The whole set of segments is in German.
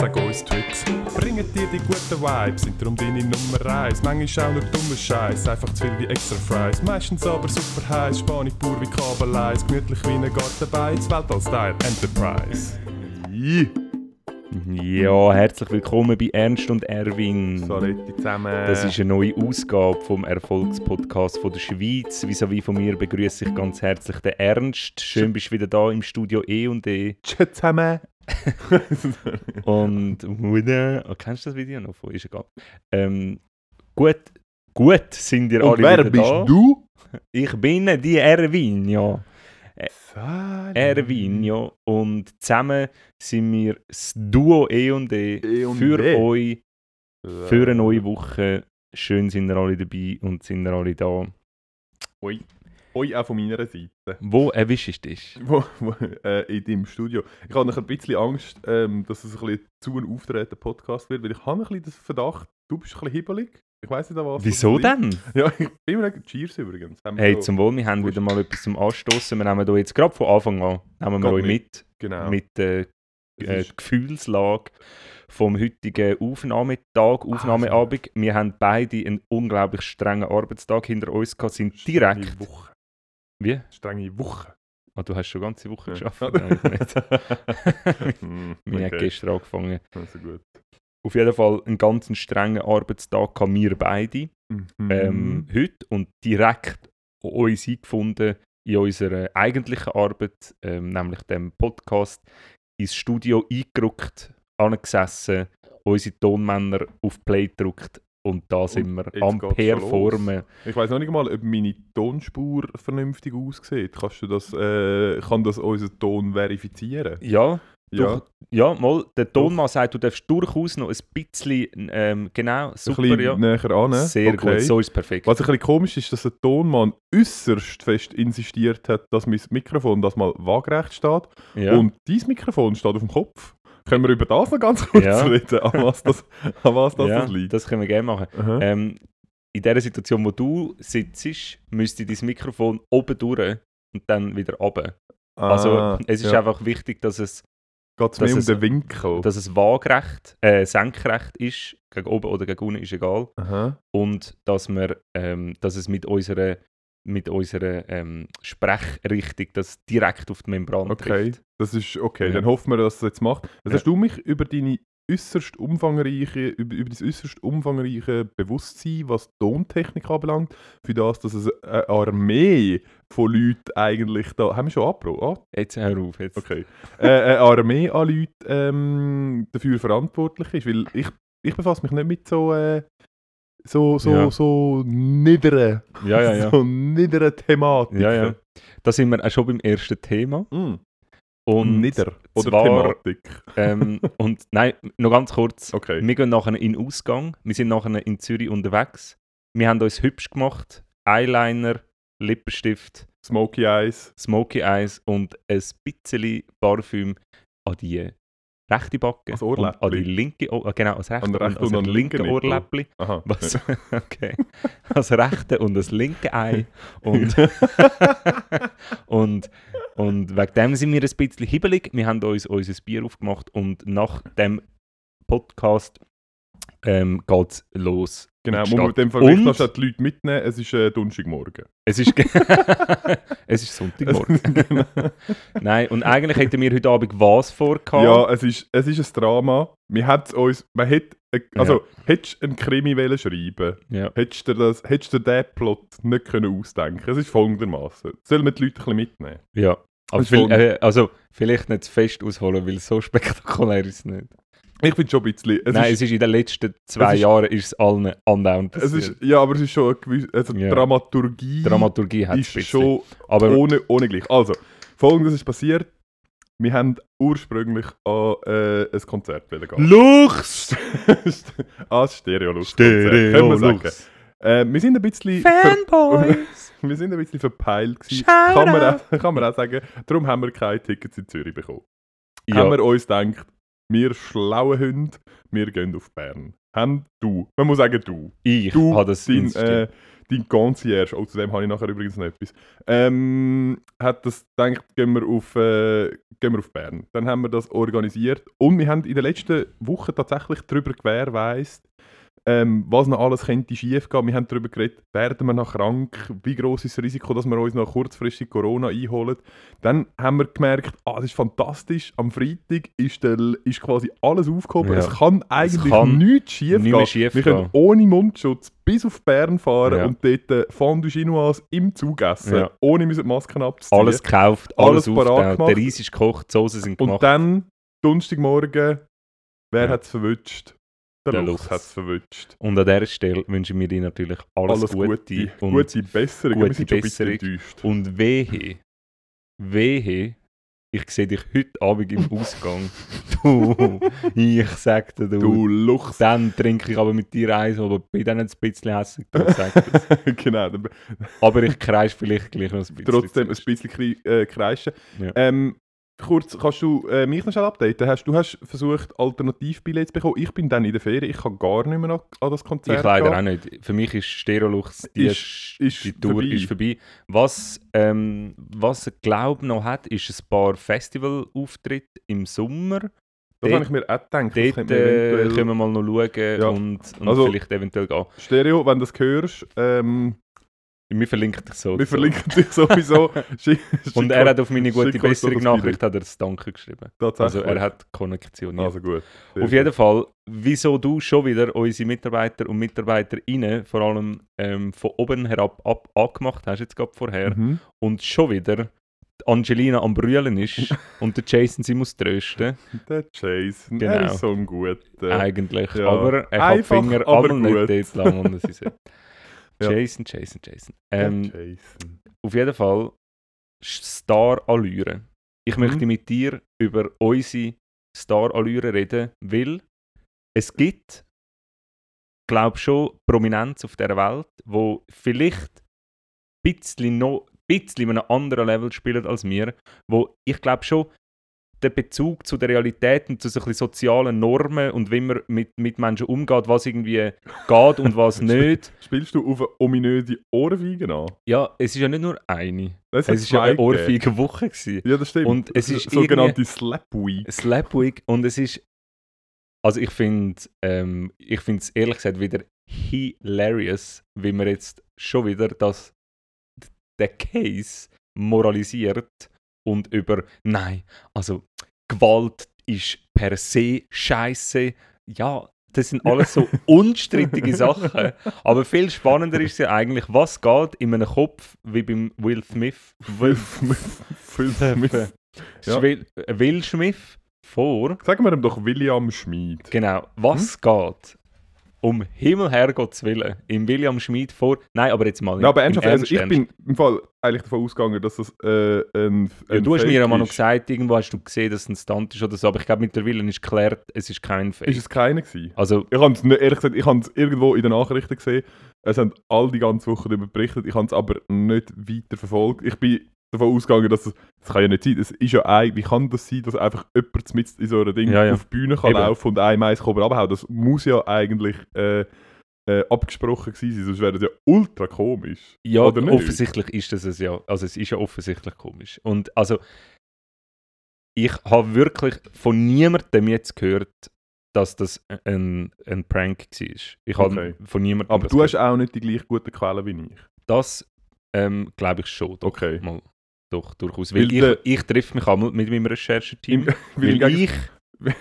Sag uns Tricks, bringen dir die guten Vibes, sind darum deine Nummer 1. Manchmal auch nur dummer Scheiß, einfach zu viel wie extra Fries. Meistens aber super heiß, Spanisch pur wie Kabeleis, gemütlich wie ein Gartenbein, Weltall-Style Enterprise. Yeah. Ja, herzlich willkommen bei Ernst und Erwin. Saletti zusammen. Das ist eine neue Ausgabe vom Erfolgspodcast von der Schweiz. Vis-à-vis von mir begrüße ich ganz herzlich den Ernst. Schön bist du wieder da im Studio E und E. Tschö zusammen. Und Mutter, oh, kennst du das Video noch von? Ist egal. Ähm, gut, gut sind ihr alle Und wer wieder bist da. du? Ich bin die Erwin, Salut. Erwin, ja. Und zusammen sind wir das Duo E und E E und für E. euch, für eine neue Woche. Schön sind ihr alle dabei und sind ihr alle da. Oi. Oi, auch von meiner Seite. Wo erwischst du dich? Wo, wo, äh, in deinem Studio. Ich habe noch ein bisschen Angst, ähm, dass es ein bisschen zu ein auftretender Podcast wird, weil ich habe ein bisschen den Verdacht, du bist ein bisschen hibbelig. Ich weiß nicht, was. Wieso denn? Ja, ich bin mir nicht... Cheers übrigens. Haben Hey, so- zum Wohl, wir haben wieder mal etwas zum Anstoßen. Wir nehmen hier jetzt gerade von Anfang an nehmen wir euch mit, Genau. mit der äh, ist- Gefühlslage vom heutigen Aufnahmetag, Aufnahmeabend. Wir haben beide einen unglaublich strengen Arbeitstag hinter uns gehabt, sind direkt... Wie? Strenge Woche. Ah, du hast schon ganze Woche Ja. geschafft. Nein, ich nicht. Haben okay. gestern angefangen. Also gut. Auf jeden Fall einen ganz strengen Arbeitstag haben wir beide Mhm. ähm, heute und direkt uns eingefunden in unserer eigentlichen Arbeit, ähm, nämlich dem Podcast, ins Studio eingerückt, angesessen, unsere Tonmänner auf Play gedrückt und da sind wir am Performen. Ich weiß noch nicht mal, ob meine Tonspur vernünftig aussieht. Kannst du das, äh, kann das unser Ton verifizieren? Ja, Ja. Doch, ja, mal, der Tonmann sagt, du darfst durchaus noch ein bisschen, ähm, genau, Ein super, bisschen ja. näher an. Sehr okay. gut, so ist es perfekt. Was ein bisschen komisch ist, dass der Tonmann äußerst fest insistiert hat, dass mein Mikrofon das mal waagerecht steht. ja. Und dein Mikrofon steht auf dem Kopf. Können wir über das noch ganz kurz Ja. reden, an was das, an was das, ja, das liegt? das können wir gerne machen. Ähm, in der Situation, wo du sitzt, müsste dein Mikrofon oben durch und dann wieder runter. Also Ah, es ist ja. einfach wichtig, dass es, Geht's dass mehr um es- den Winkel. dass es waagerecht, äh, senkrecht ist, gegen oben oder gegen unten ist egal. Aha. Und dass, wir, ähm, dass es mit unserer, mit unserer ähm, Sprechrichtung das direkt auf die Membran Okay, trifft. das ist okay. Ja. Dann hoffen wir, dass es jetzt macht. Jetzt Ja. hast du mich über deine äußerst umfangreiche, über, über das äußerst umfangreiche Bewusstsein, was Tontechnik anbelangt, für das, dass es eine Armee von Leuten eigentlich da. Haben wir schon abgebrochen? Ah, Jetzt hör auf. Jetzt. okay. äh, eine Armee an Leuten ähm, dafür verantwortlich ist, weil ich, ich befasse mich nicht mit so. Äh, so, so, Ja. so niederen, Ja, ja, ja. so niederen Thematiken. ja, ja. Da sind wir auch schon beim ersten Thema. Mm. Und Nieder. Oder zwar- Thematik. Ähm, und nein, noch ganz kurz. Okay. Wir gehen nachher in den Ausgang. Wir sind nachher in Zürich unterwegs. Wir haben uns hübsch gemacht. Eyeliner, Lippenstift, Smoky Eyes. Smoky Eyes und ein bisschen Parfüm an die rechte Backe. Als und an Ohrläppli. die linke Ohr, genau, als rechte An der rechten und und linke. Ohrläppli. Aha. Was? Okay. Als rechte und das linke Ei. Und, und, und wegen dem sind wir ein bisschen hibbelig. Wir haben uns unser Bier aufgemacht und nach dem Podcast ähm, geht es los. Genau, muss man Stadt. dem noch schnell die Leute mitnehmen. Es ist äh, Donnerstagmorgen. Es ist, es ist Sonntagmorgen. genau. Nein, und eigentlich hätten wir heute Abend was vorgehabt. Ja, es ist, es ist ein Drama. Wir hätten uns, man hätte, äh, also hättest du einen Krimi wollen schreiben, ja. hättest du das, hättest du den Plot nicht können ausdenken. Es ist folgendermaßen. Sollen wir die Leute ein bisschen mitnehmen? ja. Aber viel, äh, also, vielleicht nicht zu fest ausholen, weil so spektakulär ist es nicht. Ich finde schon ein bisschen. Es Nein, ist, es ist in den letzten zwei ist- Jahren ist es allen andauernd es ist, ja, aber es ist schon eine gewisse, also Ja. Dramaturgie Dramaturgie hat es ist schon Aber ohne, ohne gleich. Also, folgendes ist passiert. Wir haben ursprünglich an äh, ein Konzert gehen. Lux! ah, Stereolux. Können wir sagen. Äh, wir sind ein bisschen... Fanboys! Wir sind ein bisschen verpeilt gewesen. Kann man, auch, kann man auch sagen. Darum haben wir keine Tickets in Zürich bekommen. ja, Haben wir uns gedacht, wir schlauen Hunde, wir gehen auf Bern. Haben du, man muss sagen du, ich du, habe das dein, äh, dein Concierge, oh, zu dem habe ich nachher übrigens noch etwas, ähm, hat das gedacht, gehen wir, auf, äh, gehen wir auf Bern. Dann haben wir das organisiert. Und wir haben in den letzten Wochen tatsächlich darüber gewährleistet, ähm, was noch alles könnte schief gehen. Wir haben darüber geredet, werden wir noch krank, wie groß ist das Risiko, dass wir uns noch kurzfristig Corona einholen. Dann haben wir gemerkt, ah, das ist fantastisch, am Freitag ist, der, ist quasi alles aufgehoben. Ja. Es kann eigentlich kann nichts schief nicht gehen. schief wir können ohne Mundschutz bis auf Bern fahren Ja. und dort äh, Fondue Chinoise im Zug essen, Ja. ohne die Masken abzuziehen. alles gekauft, Alles alles, parat gemacht. der Reis ist gekocht, die Soßen sind und gemacht. dann, Donnerstagmorgen, wer Ja. hat es verwünscht? Der, Lux. hat es verwünscht. Und an dieser Stelle wünschen wir dir natürlich alles, Alles Gute, Gute, und, gute Besserung. gute wir sind Besserung. und wehe, wehe, ich sehe dich heute Abend im Ausgang. du, ich sag dir, du, Du Luchs. dann trinke ich aber mit dir eins, aber bin dann ein bisschen hässlich, genau, Aber ich kreis vielleicht gleich noch ein bisschen. trotzdem ein bisschen äh, kreischen. Ja. Ähm, kurz, kannst du äh, mich noch schnell updaten? Hast, du hast versucht, Alternativbillets zu bekommen. Ich bin dann in der Ferien, ich kann gar nicht mehr an, an das Konzert Ich leider gehen. auch nicht. Für mich ist Stereolux, die, Ist- ist die Tour vorbei. ist vorbei. Was, ähm, was ich glaube noch hat, ist ein paar Festivalauftritte im Sommer. Das Dort- habe ich mir auch gedacht. das Dort man äh, können wir mal noch schauen Ja. und, und Also- vielleicht eventuell gehen. Stereo, wenn du das hörst, ähm, Wir verlinken dich so. wir verlinken dich sowieso. Schick- Und er hat auf meine gute schick uns doch Besserung das Nachricht hat er das Danke geschrieben. Also er hat konnektioniert. Also gut. Sehr Auf jeden Fall, wieso du schon wieder unsere Mitarbeiter und Mitarbeiterinnen vor allem ähm, von oben herab ab, angemacht hast, jetzt gerade vorher, gut. Mhm. und schon wieder Angelina am Brüllen ist und der Jason sie muss trösten, Der Jason, Genau. er ist so ein guter. eigentlich. ja. Aber er hat Finger aber nicht gut. dort lang, und sie sollte. Ja. Jason, Jason, Jason. Der Ähm, Jason. auf jeden Fall Star-Allüre. Ich Mhm. möchte mit dir über unsere Star-Allüre reden, weil es gibt, glaube schon, Prominenz auf dieser Welt, wo vielleicht ein bisschen noch bisschen in einem anderen Level spielen als wir, wo ich glaube schon der Bezug zu der Realität und zu so ein sozialen Normen und wie man mit, mit Menschen umgeht, was irgendwie geht und was nicht. Spielst du auf eine ominöse Ohrfeige an? Ja, es ist ja nicht nur eine. Es ist ja eine ohrfeige Woche gewesen. Ja, das stimmt. Und es ist sogenannte Slap Week. Slap Week und es ist also ich finde ähm, ich finde es ehrlich gesagt wieder hilarious, wie man jetzt schon wieder das der Case moralisiert und über nein, also Gewalt ist per se scheiße. Ja, das sind alles so unstrittige Sachen. Aber viel spannender ist ja eigentlich, was geht in einem Kopf wie beim Will Smith. Will, Phil Smith. Ja. Will, Will Smith vor. Sagen wir ihm doch William Schmid. Genau, was Hm? geht um Himmel Herrgotts Willen im William Schmid vor. Nein, aber jetzt mal Ja, aber ernsthaft, also ich bin im Fall eigentlich davon ausgegangen, dass das äh, ein, Ja, ein du hast Fake mir ja mal noch gesagt, irgendwo hast du gesehen, dass es ein Stunt ist oder so, aber ich glaube mittlerweile ist geklärt, es ist kein Fake. Ist es keiner gewesen? also, Ich habe es ehrlich gesagt, ich habe es irgendwo in den Nachrichten gesehen. Es haben all die ganze Woche darüber berichtet. Ich habe es aber nicht weiter verfolgt. Ich bin davon ausgegangen, dass es, das kann ja nicht sein. Es ist ja ein, wie kann das sein, dass einfach jemand mit in so einem Ding Ja, ja. auf die Bühne kann Eben. laufen und ein Mais kann abhauen. Das muss ja eigentlich äh, äh, abgesprochen sein, sonst wäre das ja ultra komisch. ja, offensichtlich ist das es ja. Also, es ist ja offensichtlich komisch. Und also, ich habe wirklich von niemandem jetzt gehört, dass das ein, ein Prank war. Ich habe Okay. von niemandem Aber das du hast gehört. auch nicht die gleich guten Quellen wie ich. Das ähm, glaube ich schon. Doch, Okay. Mal, doch, durchaus. Weil Weil ich, ich treffe mich einmal mit meinem Rechercheteam. Weil im ich Weil-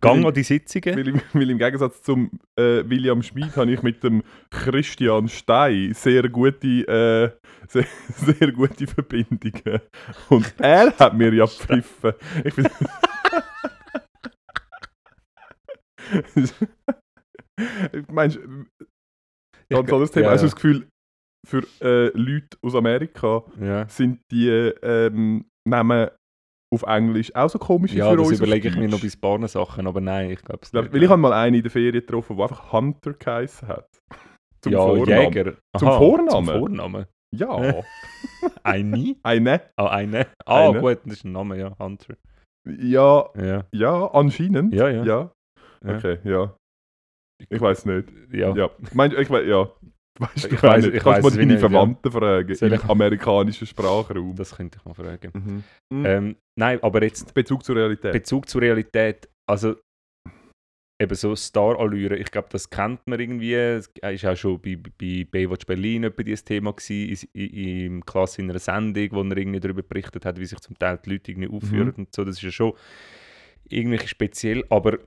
gang an die Sitzungen. Weil, im- weil im Gegensatz zum äh, William Schmid habe ich mit dem Christian Stein sehr gute, äh, sehr, sehr gute Verbindungen. Und er hat mir ja gepfiffen. Ich bin Meinst du, ganz anderes Thema. ja, ja. das Gefühl, für äh, Leute aus Amerika Ja, sind die ähm, Namen auf Englisch auch so komisch ja für das uns auf überlege ich mir noch bei paar Sachen, aber nein, ich glaube es nicht. weil ich habe mal einen in der Ferien getroffen, der einfach Hunter geheißen hat. Zum ja, Vornamen. Jäger. Zum Aha, Vornamen? Zum Vornamen. Ja, Eine? eine. Ah, eine. Ah, Eine. gut, das ist ein Name, ja. Hunter. Ja, Ja, ja, anscheinend. ja. ja. Ja. Ja. Okay, ja. Ich weiß nicht. ja. Ja. Meinst, ich weiß, ja. Weißt du, Ich nicht. ich Kannst mal deine nicht, ja. Verwandten fragen Soll im ich- amerikanischen Sprachraum. Das könnte ich mal fragen. Mhm. Mhm. Ähm, nein, aber jetzt Bezug zur Realität. Bezug zur Realität, also eben so Star-Allüre, ich glaube, das kennt man irgendwie. Es war auch schon bei, bei Baywatch Berlin etwa dieses Thema gewesen, in, in, im Klasse in einer Sendung, wo er irgendwie darüber berichtet hat, wie sich zum Teil die Leute irgendwie aufführen und so. Das ist ja schon irgendwie speziell, aber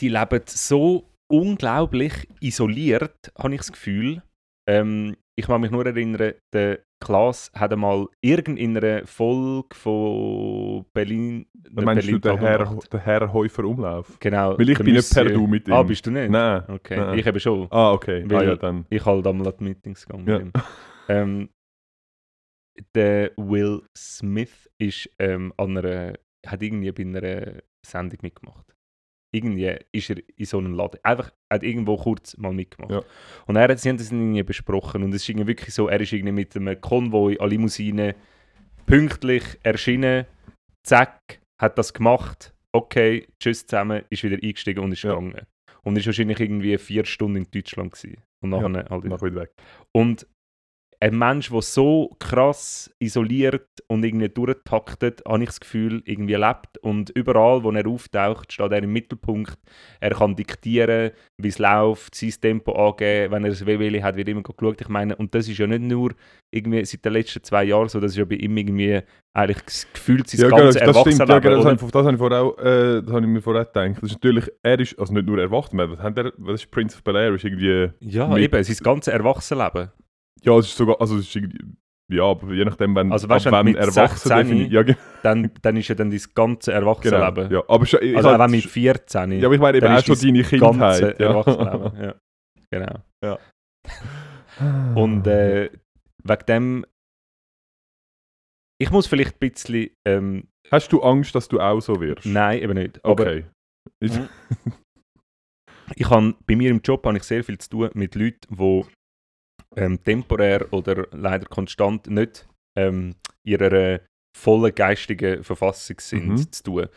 die leben so unglaublich isoliert, habe ich das Gefühl. Ähm, ich kann mich nur erinnern, der Klaas hat einmal irgendeiner Folge von Berlin. Dann meinst du den Herr, den Herr Häufer Umlauf? Genau. Weil ich bin nicht per Du mit ihm. Ah, bist du nicht? Nein. Okay, Nein. ich eben schon. Ah, okay. Ah, Weil- ja, dann. Ich halt einmal an die Meetings gegangen. Ja. Ähm, der Will Smith ist ähm, an einer, hat irgendwie bei einer Sendung mitgemacht. Irgendwie ist er in so einem Laden. Einfach, hat irgendwo kurz mal mitgemacht. Ja. Und er hat, sie haben das irgendwie besprochen. Und es ist irgendwie wirklich so, er ist irgendwie mit einem Konvoi an Limousine pünktlich erschienen. Zack, hat das gemacht. Okay, tschüss zusammen, ist wieder eingestiegen und ist Ja. gegangen. Und ist wahrscheinlich irgendwie vier Stunden in Deutschland gewesen. Und Ja, nachher halt Mach wieder weg. und ein Mensch, der so krass isoliert und irgendwie durchtaktet, habe ich das Gefühl, irgendwie lebt. Und überall, wo er auftaucht, steht er im Mittelpunkt. Er kann diktieren, wie es läuft, sein Tempo angeben. Wenn er ein WWL hat, wird immer geschaut. Ich meine, und das ist ja nicht nur irgendwie seit den letzten zwei Jahren so, das ist ja bei ihm irgendwie eigentlich das gefühlt sein Ja, genau, ganzes das stimmt. Ja, Erwachsenenleben. genau, das, habe ich, das, habe ich vorher auch, äh, das habe ich mir vorher gedacht. Das ist natürlich, er ist, also nicht nur erwachsen, was, ist Prince of Bel-Air? Irgendwie, ja, eben, sein ganzes Erwachsenenleben. Ja, es ist sogar, also es ist ja, aber je nachdem, wenn, Also weißt ab wenn mit erwachsen 16 definiert. Ja, ge- Dann, dann ist ja dann dein genau. Erwachsenenleben. Ja, aber schon, Also halt- auch wenn mit 14. ja, aber ich meine eben auch schon deine ganze Kindheit. Ja. Erwachsenenleben. Ja. Genau. Und äh, wegen dem. Ich muss vielleicht ein bisschen. Ähm, Hast du Angst, dass du auch so wirst? nein, eben nicht. Aber Okay. Ich habe bei mir im Job habe ich sehr viel zu tun mit Leuten, die ähm, temporär oder leider konstant nicht ähm, ihrer vollen geistigen Verfassung sind Mhm. zu tun.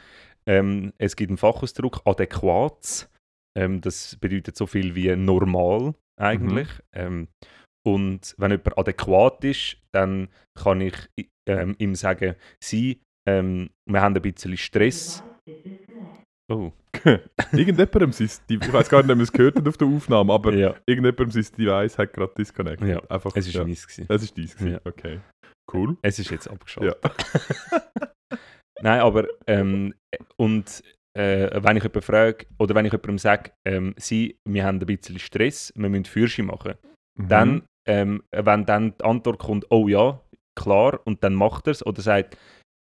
Ähm, es gibt einen Fachausdruck adäquat. Ähm, das bedeutet so viel wie normal eigentlich. Ähm, und wenn jemand adäquat ist, dann kann ich ähm, ihm sagen, sie, ähm, wir haben ein bisschen Stress. Oh, irgendjemandem sein, ich weiß gar nicht, ob man es gehört hat auf der Aufnahme, aber ja, irgendjemandem sein Device hat gerade disconnected. Ja, Einfach, es war ja. meins. gewesen. Es ist dies, gewesen. Ja. okay. Cool. Es ist jetzt abgeschaltet. Ja. Nein, aber ähm, und äh, wenn ich jemanden frage oder wenn ich jemandem sage, ähm, sie, wir haben ein bisschen Stress, wir müssen Fürsche machen, Mhm. dann, ähm, wenn dann die Antwort kommt, oh ja, klar, und dann macht er es oder sagt,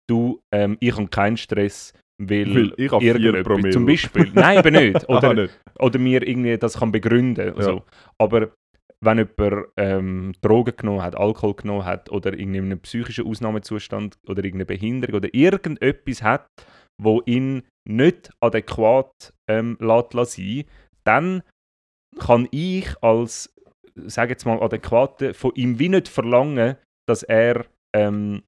du, ähm, ich habe keinen Stress, weil, Weil ich habe vier Promille. Zum Beispiel. Nein, eben nicht. Aha, Oder, nicht. oder mir irgendwie das kann begründen. Ja. So. Aber wenn jemand ähm, Drogen genommen hat, Alkohol genommen hat oder irgendeinen psychischen Ausnahmezustand oder irgendeine Behinderung oder irgendetwas hat, wo ihn nicht adäquat ähm, lässt sein, dann kann ich als, sage jetzt mal, adäquate von ihm wie nicht verlangen, dass er ähm,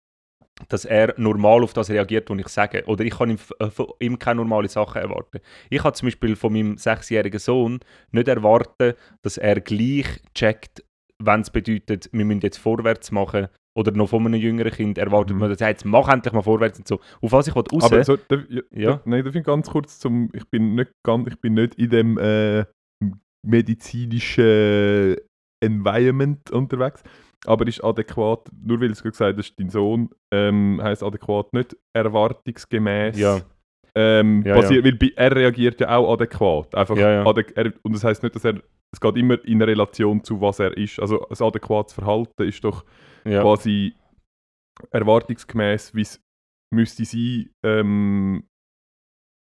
dass er normal auf das reagiert, was ich sage. Oder ich kann ihm, äh, von ihm keine normale Sachen erwarten. Ich kann zum Beispiel von meinem sechsjährigen Sohn nicht erwarten, dass er gleich checkt, wenn es bedeutet, wir müssen jetzt vorwärts machen, oder noch von einem jüngeren Kind erwartet Mhm. man, dass er jetzt mach endlich mal vorwärts und so. Auf was ich will raus, Aber so, darf, ja, Ja. darf- nein, darf ich ganz kurz zum. Ich bin nicht ganz, ich bin nicht in dem äh, medizinischen Environment unterwegs. Aber ist adäquat, nur weil es gerade gesagt hast, dein Sohn ähm, heißt adäquat nicht erwartungsgemäß. ja, Ähm, Ja, passiert, Weil bei, er reagiert ja auch adäquat. Einfach Ja, ja. adäq- er, und das heißt nicht, dass er. Es geht immer in Relation zu was er ist. Also ein adäquates Verhalten ist doch ja. quasi erwartungsgemäß, wie es müsste sein, ähm,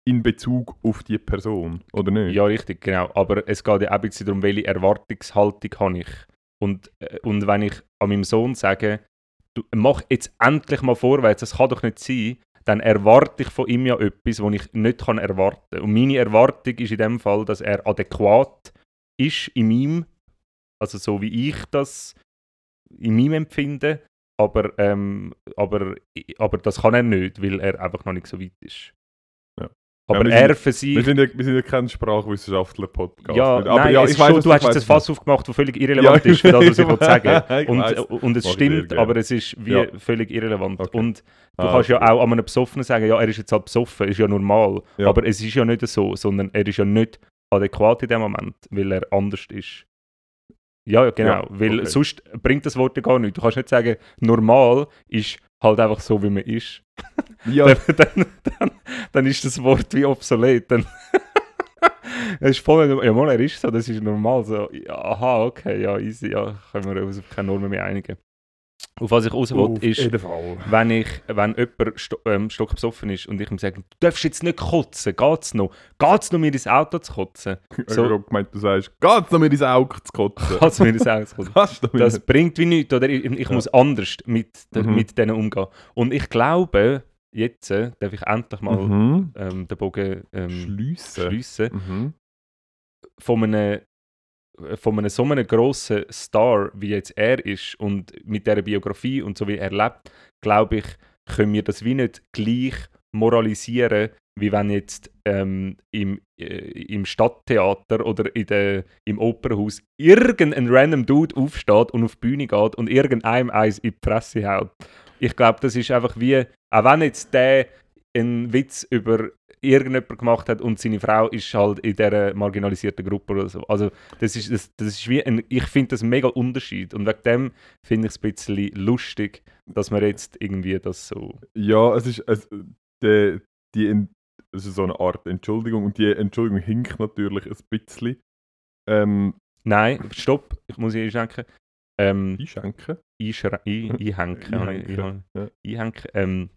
in Bezug auf die Person, oder nicht? Ja, richtig, genau. Aber es geht ja auch ein bisschen darum, welche Erwartungshaltung habe ich. Und, äh, und wenn ich an meinem Sohn sage, du, mach jetzt endlich mal vorwärts, das kann doch nicht sein, dann erwarte ich von ihm ja etwas, was ich nicht kann erwarten kann. Und meine Erwartung ist in dem Fall, dass er adäquat ist in meinem, also so wie ich das in meinem Empfinden, aber, ähm, aber, aber das kann er nicht, weil er einfach noch nicht so weit ist. Ja. Aber Ja, sind- für. Wir sind ja, wir sind ja kein Sprachwissenschaftler-Podcast. Ja, aber nein, ja, ich weiß, schon, du hast jetzt ein Fass aufgemacht, das völlig irrelevant Ja, ist für das, was ich ich sagen. Und, weiss. und es ich stimmt, aber es ist wie Ja. völlig irrelevant. Okay. Und du Ah, kannst ja okay. auch an einem Besoffenen sagen, ja, er ist jetzt halt besoffen, ist ja normal. Ja. Aber es ist ja nicht so, sondern er ist ja nicht adäquat in dem Moment, weil er anders ist. Ja, ja, genau. Ja, weil okay. sonst bringt das Wort ja gar nichts. Du kannst nicht sagen, normal ist halt einfach so, wie man ist. Ja, Dann, dann, dann, dann ist das Wort wie obsolet. Dann es ist voll, ja, mal, er ist so, das ist normal. So, ja, aha, okay, ja, easy, ja, können wir uns auf keine Normen mehr einigen. Auf was ich raus will, auf ist, wenn, ich, wenn jemand sto ähm, stockbesoffen ist und ich ihm sage, du darfst jetzt nicht kotzen, geht's noch? Geht's noch, mir ins Auto zu kotzen? Ich so- habe gemeint, du sagst, geht's noch mir ins Auge zu kotzen? Geht's mir ins Auto zu kotzen? Das bringt wie nichts, oder? Ich, ich Ja. muss anders mit, Mhm. mit denen umgehen. Und ich glaube, jetzt äh, darf ich endlich mal mhm. ähm, den Bogen ähm, Schliessen. Mhm. Von einem, von einem so einem grossen Star, wie jetzt er ist, und mit dieser Biografie und so wie er lebt, glaube ich, können wir das wie nicht gleich moralisieren, wie wenn jetzt ähm, im, äh, im Stadttheater oder in der, im Opernhaus irgendein random Dude aufsteht und auf die Bühne geht und irgendeinem eins in die Presse haut. Ich glaube, das ist einfach wie, auch wenn jetzt der einen Witz über irgendjemand gemacht hat und seine Frau ist halt in dieser marginalisierten Gruppe oder so. Also das ist, das, das ist wie ein, ich finde das ein mega Unterschied und wegen dem finde ich es ein bisschen lustig, dass man jetzt irgendwie das so... Ja, es ist, es, die, die, es ist so eine Art Entschuldigung und die Entschuldigung hinkt natürlich ein bisschen. Ähm, Nein, stopp, ich muss hier einschränken. Ähm, einschenken. einschrä- ein- einhängen. habe ich- Einhängen, ich- ja. einhängen. Ähm,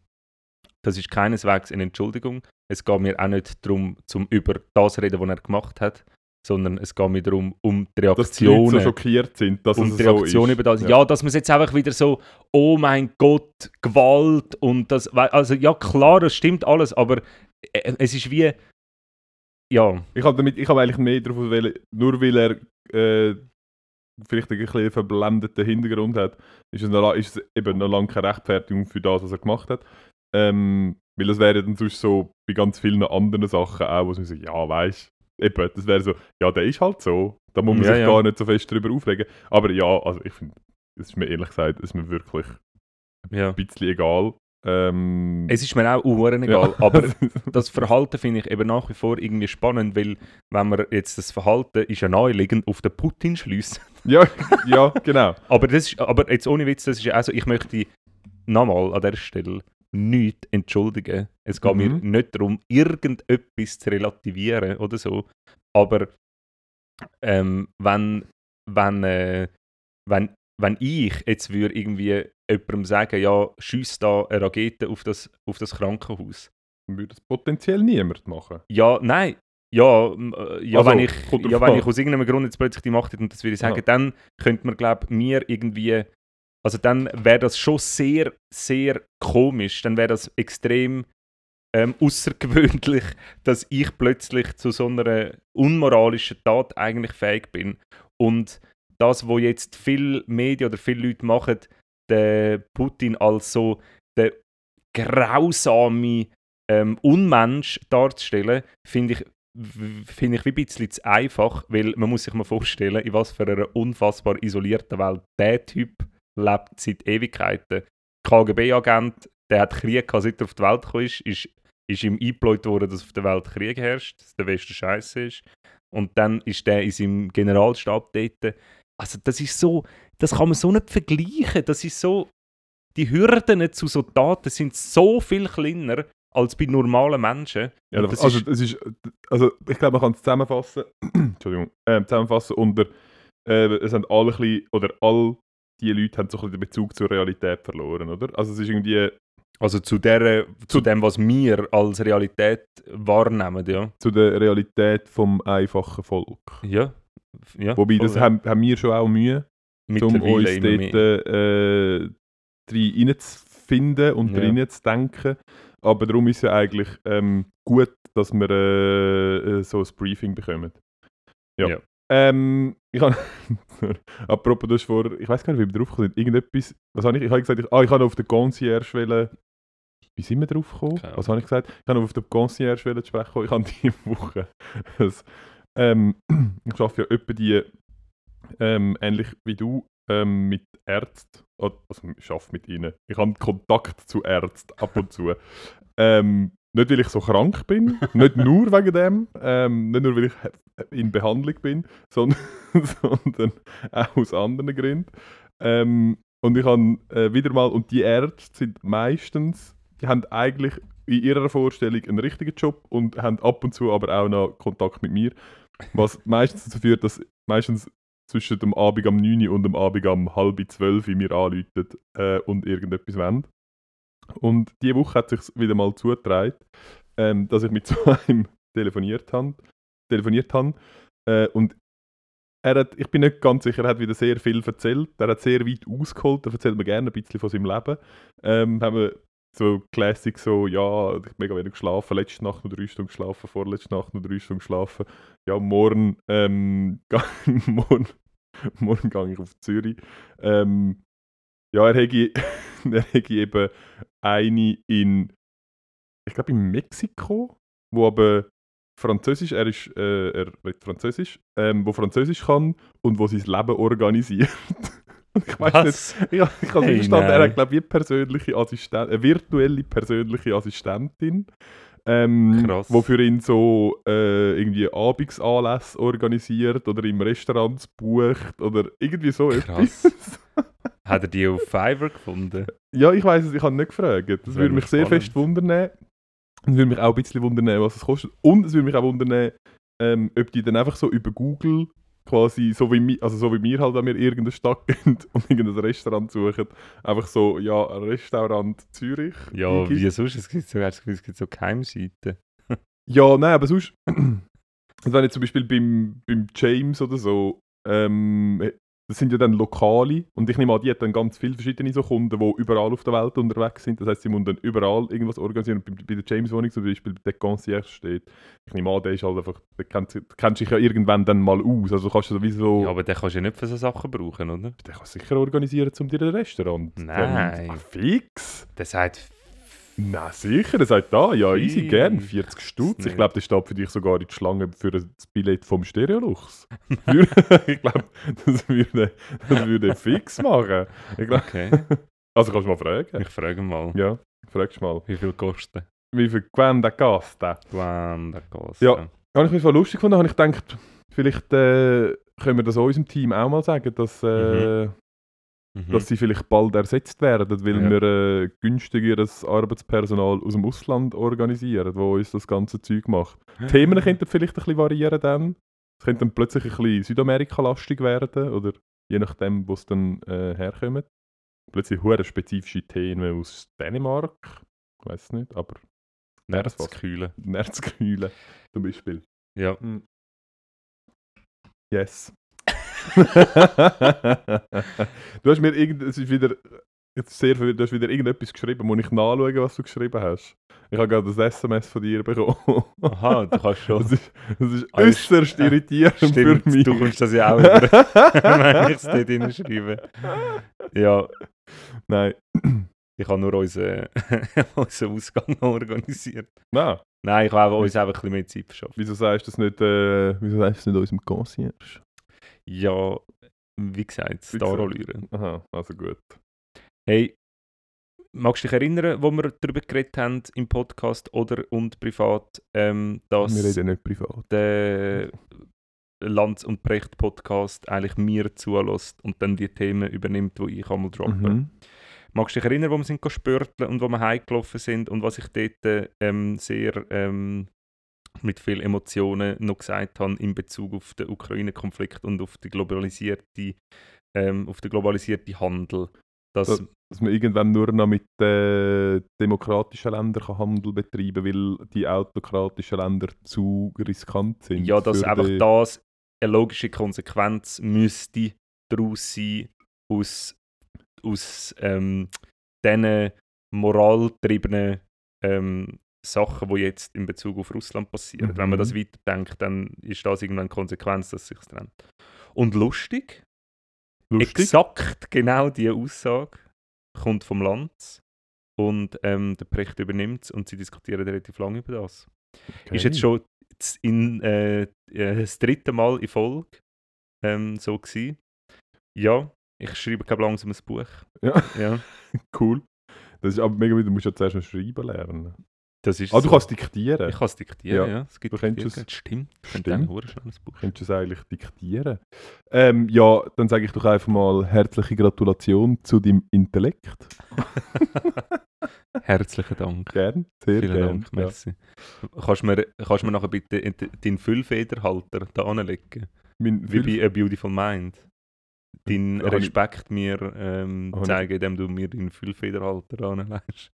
das ist keineswegs eine Entschuldigung. Es geht mir auch nicht darum, zum über das reden, was er gemacht hat, sondern es geht mir darum, um die Dass die Leute Reaktionen. so schockiert sind, dass um es die so Reaktion ist. über das. Ja. dass man es jetzt einfach wieder so, oh mein Gott, Gewalt und das. Also ja, klar, das stimmt alles, aber äh, es ist wie. Ja, Ich habe damit, ich habe eigentlich mehr darauf nur weil er äh, vielleicht ein bisschen verblendeten Hintergrund hat, ist es, noch, ist es eben noch lange keine Rechtfertigung für das, was er gemacht hat. Ähm, weil das wäre dann sonst so bei ganz vielen anderen Sachen auch, wo man sagt, ja, weißt eben, das wäre so, ja, der ist halt so. Da muss man Ja, sich ja. gar nicht so fest drüber aufregen. Aber ja, also ich finde, es ist mir ehrlich gesagt, es ist mir wirklich ja. ein bisschen egal. Ähm, Es ist mir auch uhren egal, aber das Verhalten finde ich eben nach wie vor irgendwie spannend, weil wenn man jetzt das Verhalten ist ja naheliegend auf den Putin schliessen. Ja, ja, genau. Aber, das ist, aber jetzt ohne Witz, das ist ja auch so, ich möchte nochmal an dieser Stelle nichts entschuldigen. Es geht mir Mhm. nicht darum, irgendetwas zu relativieren oder so. Aber ähm, wenn, wenn, äh, wenn, wenn ich jetzt würde irgendwie jemandem sagen, ja, schieß da eine Rakete auf das, auf das Krankenhaus. Dann würde es potenziell niemand machen. Ja, nein. Ja, äh, ja, Also, wenn, ich, ja wenn ich aus irgendeinem Grund jetzt plötzlich die Macht hätte und das würde ich sagen, Ja. dann könnte man, glaube mir irgendwie, also dann wäre das schon sehr, sehr komisch. Dann wäre das extrem ähm, außergewöhnlich, dass ich plötzlich zu so einer unmoralischen Tat eigentlich fähig bin. Und das, wo jetzt viele Medien oder viele Leute machen, den Putin als so der grausame ähm, Unmensch darzustellen, finde ich, finde ich wie ein bisschen zu einfach, weil man muss sich mal vorstellen, in was für einer unfassbar isolierten Welt der Typ lebt seit Ewigkeiten. KGB-Agent, der hat Krieg gehabt, seit er auf die Welt gekommen ist, ist, ist ihm eingebläut worden, dass auf der Welt Krieg herrscht, dass der Westen scheiße ist. Und dann ist der in seinem Generalstab dort. Also das ist so, das kann man so nicht vergleichen. Das ist so, die Hürden zu so Daten sind so viel kleiner als bei normalen Menschen. Ja, das also, ist- es ist, also ich glaube, man kann es zusammenfassen, Entschuldigung, ähm, zusammenfassen unter, äh, es haben alle ein bisschen, oder all die Leute haben so ein bisschen den Bezug zur Realität verloren, oder? Also es ist irgendwie Also zu, der, zu dem, was wir als Realität wahrnehmen, ja. zu der Realität vom einfachen Volk. Ja. ja Wobei, voll, das ja. haben, haben wir schon auch Mühe, um uns dort äh, rein reinzufinden und Ja. rein zu denken. Aber darum ist es ja eigentlich ähm, gut, dass wir äh, äh, so ein Briefing bekommen. Ja. Ja. Ähm, ich habe, apropos, du hast vor, ich weiß gar nicht, wie wir drauf gekommen sind, irgendetwas, was habe ich, ich habe gesagt, ich, ah, ich habe auf den Concierge wie sind wir drauf gekommen? Keine Was habe ich gesagt? Ich habe auf den Concierge zu sprechen kommen. ich habe diese Woche, das, ähm, ich arbeite ja etwa die, ähm, ähnlich wie du, ähm, mit Ärzten, also ich arbeite mit ihnen, ich habe Kontakt zu Ärzten ab und zu. Ähm, nicht, weil ich so krank bin, nicht nur wegen dem, ähm, nicht nur, weil ich in Behandlung bin, sondern, sondern auch aus anderen Gründen. Ähm, und ich habe äh, wieder mal, und die Ärzte sind meistens, die haben eigentlich in ihrer Vorstellung einen richtigen Job und haben ab und zu aber auch noch Kontakt mit mir, was meistens dazu führt, dass meistens zwischen dem Abend am 9 Uhr und dem Abend am halb 12 Uhr mir anrufen äh, und irgendetwas wollen. Und diese Woche hat sich wieder mal zugetragen, ähm, dass ich mit so einem telefoniert habe. Telefoniert habe äh, und er hat, ich bin nicht ganz sicher, er hat wieder sehr viel erzählt. Er hat sehr weit ausgeholt. Er erzählt mir gerne ein bisschen von seinem Leben. Ähm, haben wir so Classic, so, ja, ich habe mega wenig geschlafen, letzte Nacht noch drei Stunden geschlafen, vorletzte Nacht noch drei Stunden geschlafen. Ja, morgen, ähm, morgen, morgen gehe ich auf Zürich. Ähm, ja, er hätte, er hätte eben eine in, ich glaube in Mexiko, wo aber Französisch, er ist, äh, er redet Französisch, ähm, wo Französisch kann und wo sein Leben organisiert. Ich weiß nicht, ja, ich habe Hey, verstanden, er hat glaube ich eine persönliche Assistentin, eine virtuelle persönliche Assistentin, ähm, Krass. wo für ihn so äh, irgendwie Abendsanlässe organisiert oder im Restaurant bucht oder irgendwie so Krass. etwas. Hat er die auf Fiverr gefunden? Ja, ich weiß es, ich habe nicht gefragt. Das, Das würde mich sehr spannend. fest wundern. Es würde mich auch ein bisschen wundern, was es kostet. Und es würde mich auch wundern, ähm, ob die dann einfach so über Google quasi, so wie, mi- also so wie wir halt, wenn wir in irgendeine Stadt gehen und irgendein Restaurant suchen, einfach so, ja, Restaurant Zürich. Ja, wie sonst? Es gibt so, es gibt so Geheimseiten. Ja, nein, aber sonst, also wenn ich zum Beispiel beim, beim James oder so, ähm, das sind ja dann Lokale und ich nehme an, die hat dann ganz viele verschiedene so Kunden, die überall auf der Welt unterwegs sind. Das heißt, sie müssen dann überall irgendwas organisieren. Bei, bei der James-Wohnung zum Beispiel, der Concierge steht, ich nehme an, der ist halt einfach, der kennt, kennt sich ja irgendwann dann mal aus. Also kannst du sowieso, Ja, aber den kannst du ja nicht für so Sachen brauchen, oder? der kann sicher organisieren, um dir ein Restaurant zu Nein. Ah, fix! Der sagt, Na sicher, er sagt da, ja, easy, gern, 40 Stutz. Ich glaube, das steht für dich sogar in die Schlange für das Billett vom Stereolux. Ich glaube, das würde, das würde fix machen. Glaub, okay, also kannst du mal fragen. ich frage mal, Ja, fragst mal. wie viel kostet Wie viel der Gast? Wann der kostet? Ja. Habe ich mich voll lustig gefunden, habe ich gedacht, vielleicht äh, können wir das unserem Team auch mal sagen, dass, äh, Mhm. Dass sie vielleicht bald ersetzt werden, weil Ja. wir äh, günstigeres Arbeitspersonal aus dem Ausland organisieren, wo uns das ganze Zeug macht. Die Themen könnten vielleicht ein bisschen variieren dann. Es könnte dann plötzlich ein bisschen Südamerika-lastig werden oder je nachdem, wo es dann äh, herkommt. Plötzlich hure spezifische Themen aus Dänemark. Ich weiß nicht, aber Nerzkühle. Nerzkühle zum Beispiel. Ja. Yes. Du hast mir irgend, es ist wieder, jetzt sehr viel, du hast wieder irgendetwas geschrieben, muss ich nachschauen, was du geschrieben hast. Ich habe gerade das SMS von dir bekommen. Aha, du kannst schon. Das ist, das ist Ah, äußerst irritierend Stimmt, für mich. du kommst das ja auch über, wenn ich es dort hinschreibe. Ja, Nein. ich habe nur unseren, unseren Ausgang organisiert. Nein. Nein, ich habe uns einfach ein bisschen mehr Zeit verschafft. Wieso sagst du das nicht, äh, wieso sagst du das nicht unserem Concierge? Ja, wie gesagt, Wie Starallüre. Aha, also gut. Hey, magst du dich erinnern, wo wir darüber geredet haben im Podcast oder und privat, ähm, dass Wir reden nicht privat. der Lanz und Precht Podcast eigentlich mir zulässt und dann die Themen übernimmt, die ich einmal droppe. Mhm. Magst du dich erinnern, wo wir sind spörteln und wo wir heimgelaufen sind und was ich dort ähm, sehr ähm, mit viel Emotionen noch gesagt habe in Bezug auf den Ukraine-Konflikt und auf die globalisierte, ähm, auf den globalisierte Handel. Dass, Das- Dass man irgendwann nur noch mit äh, demokratischen Ländern Handel betreiben kann, weil die autokratischen Länder zu riskant sind. ja, dass einfach die- das eine logische Konsequenz müsste daraus sein aus, aus ähm, diesen moraltriebenen ähm, Sachen, die jetzt in Bezug auf Russland passieren. Wenn man Mhm. das weiterdenkt, dann ist das irgendwann eine Konsequenz, dass sich trennt. Und lustig, lustig. exakt genau diese Aussage kommt vom Land und ähm, der Bericht übernimmt und sie diskutieren relativ lange über das. Okay. Ist jetzt schon in, äh, äh, das dritte Mal in Folge ähm, so gewesen. Ja, ich schreibe glaube langsam ein Buch. Ja, Ja, cool. Das ist aber mega, du musst ja zuerst noch schreiben lernen. Das ist Ah, du so. kannst diktieren. Ich kann es diktieren, Ja, ja. Es gibt du Diktiergerät. es. Stimmt. Stimmt. ein Buch Könntest du es eigentlich diktieren? Ähm, ja, dann sage ich doch einfach mal herzliche Gratulation zu deinem Intellekt. Herzlichen Dank. Gern, sehr Vielen gern. Dank, merci. Kannst du mir, kannst du mir nachher bitte in de- deinen Füllfederhalter da anlegen? Mein Wie Fünf- bei A Beautiful Mind. Deinen Habe ich- Respekt mir ähm, zeigen, indem du mir deinen Füllfederhalter anlegst.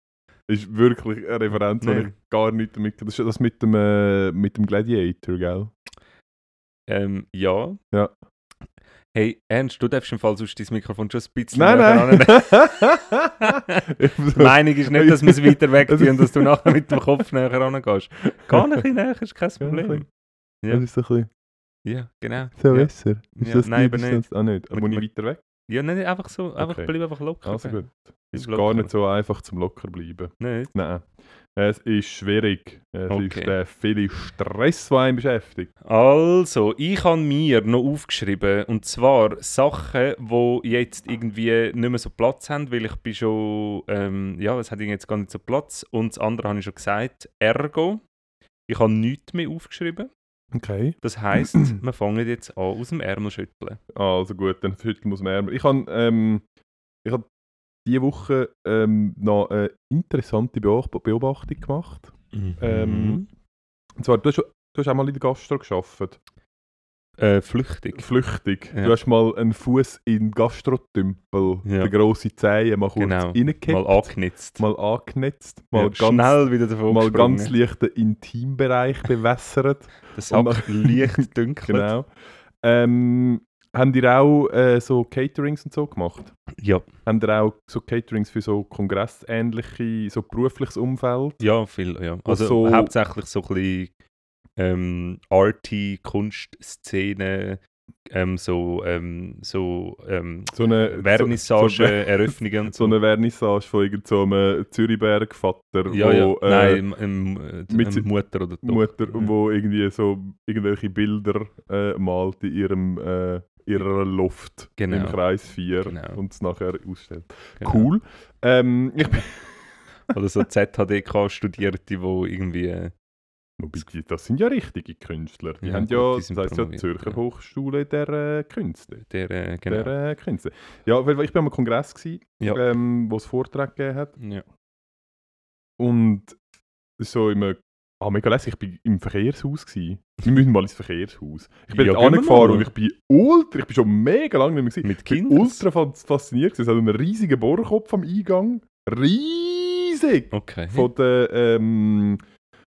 Ist wirklich eine Referenz, die ich gar nicht damit... Das ist das mit dem, äh, mit dem Gladiator, gell? Ähm, ja. Ja. Hey, Ernst, du darfst im Fall sonst dein Mikrofon schon ein bisschen Nein, näher nein. Die Meinung ist nicht, dass wir es weiter weg tun ist- und dass du nachher mit dem Kopf näher rangehst. Gar ein bisschen näher ist kein Problem. Ja. Das ist so ein bisschen Ja, genau. so ja. besser. Ist Ja, das nein, die aber Distanz? Ah, nicht. Aber muss ich weiter weg? ja, nein, einfach so, einfach Okay. bleib einfach locker. Also gut. Es ist gar nicht so einfach zum locker bleiben. Nicht? Nein. Es ist schwierig. Es Okay. ist der viele Stress, der einen beschäftigt. Also, ich habe mir noch aufgeschrieben, und zwar Sachen, die jetzt irgendwie nicht mehr so Platz haben, weil ich bin schon, ähm, ja, es hat jetzt gar nicht so Platz. Und das andere habe ich schon gesagt, ergo, ich habe nichts mehr aufgeschrieben. Okay. Das heisst, wir fangen jetzt an aus dem Ärmel schütteln. Also gut, dann schütteln muss man Ärmel. Ich habe ähm, ich hab diese Woche ähm, noch eine interessante Beob- Beobachtung gemacht. Ähm, Und zwar, du hast, du hast auch mal in der Gastro gearbeitet. äh, flüchtig. Flüchtig. Ja. Du hast mal einen Fuß in den Gastrotümpel, Ja. der grosse Zehe, mal kurz Genau. reingekippt, Mal angenitzt. mal angenetzt, mal, ja, ganz, schnell wieder davon mal ganz leicht den Intimbereich bewässert. Das Sack leicht dunkelt. Genau. Ähm, haben die auch äh, so Caterings und so gemacht? Ja, Haben die auch so Caterings für so kongressähnliche, so berufliches Umfeld? ja, viel, ja. Also so- hauptsächlich so ein bisschen ähm, arty Kunstszene, ähm, so, ähm, so ähm, So eine Vernissage, so, so, Eröffnungen und so eine Vernissage von irgend so einem Zürichberg-Vater, ja, ja. wo, äh, Nein, ähm, mit Mutter oder Tochter. Mutter, ja. wo irgendwie so irgendwelche Bilder äh, malt in ihrem äh, ihrer Loft Genau. im Kreis 4 Genau. und es nachher ausstellt. Genau. Cool. Ähm, Oder so ZHDK-Studierte, die irgendwie... Äh, die- das sind ja richtige Künstler. Die Ja, haben ja, die das heisst ja Zürcher ja. Hochschule der äh, Künste. der, äh, genau. Der äh, Künste. Ja, weil ich bin am Kongress gsi, Ja. ähm, wo es Vortrag gegeben hat. ja. Und so immer, ah, mega lässig, ich bin im Verkehrshaus. Wir müssen mal ins Verkehrshaus. Ich bin Ja, dort angefahren und ich bin ultra, ich bin schon mega lange nicht mehr gewesen. Mit Kindern? ultra fas- fasziniert gewesen. Es hat einen riesigen Bohrkopf am Eingang. Riesig! Okay. Von der, ähm,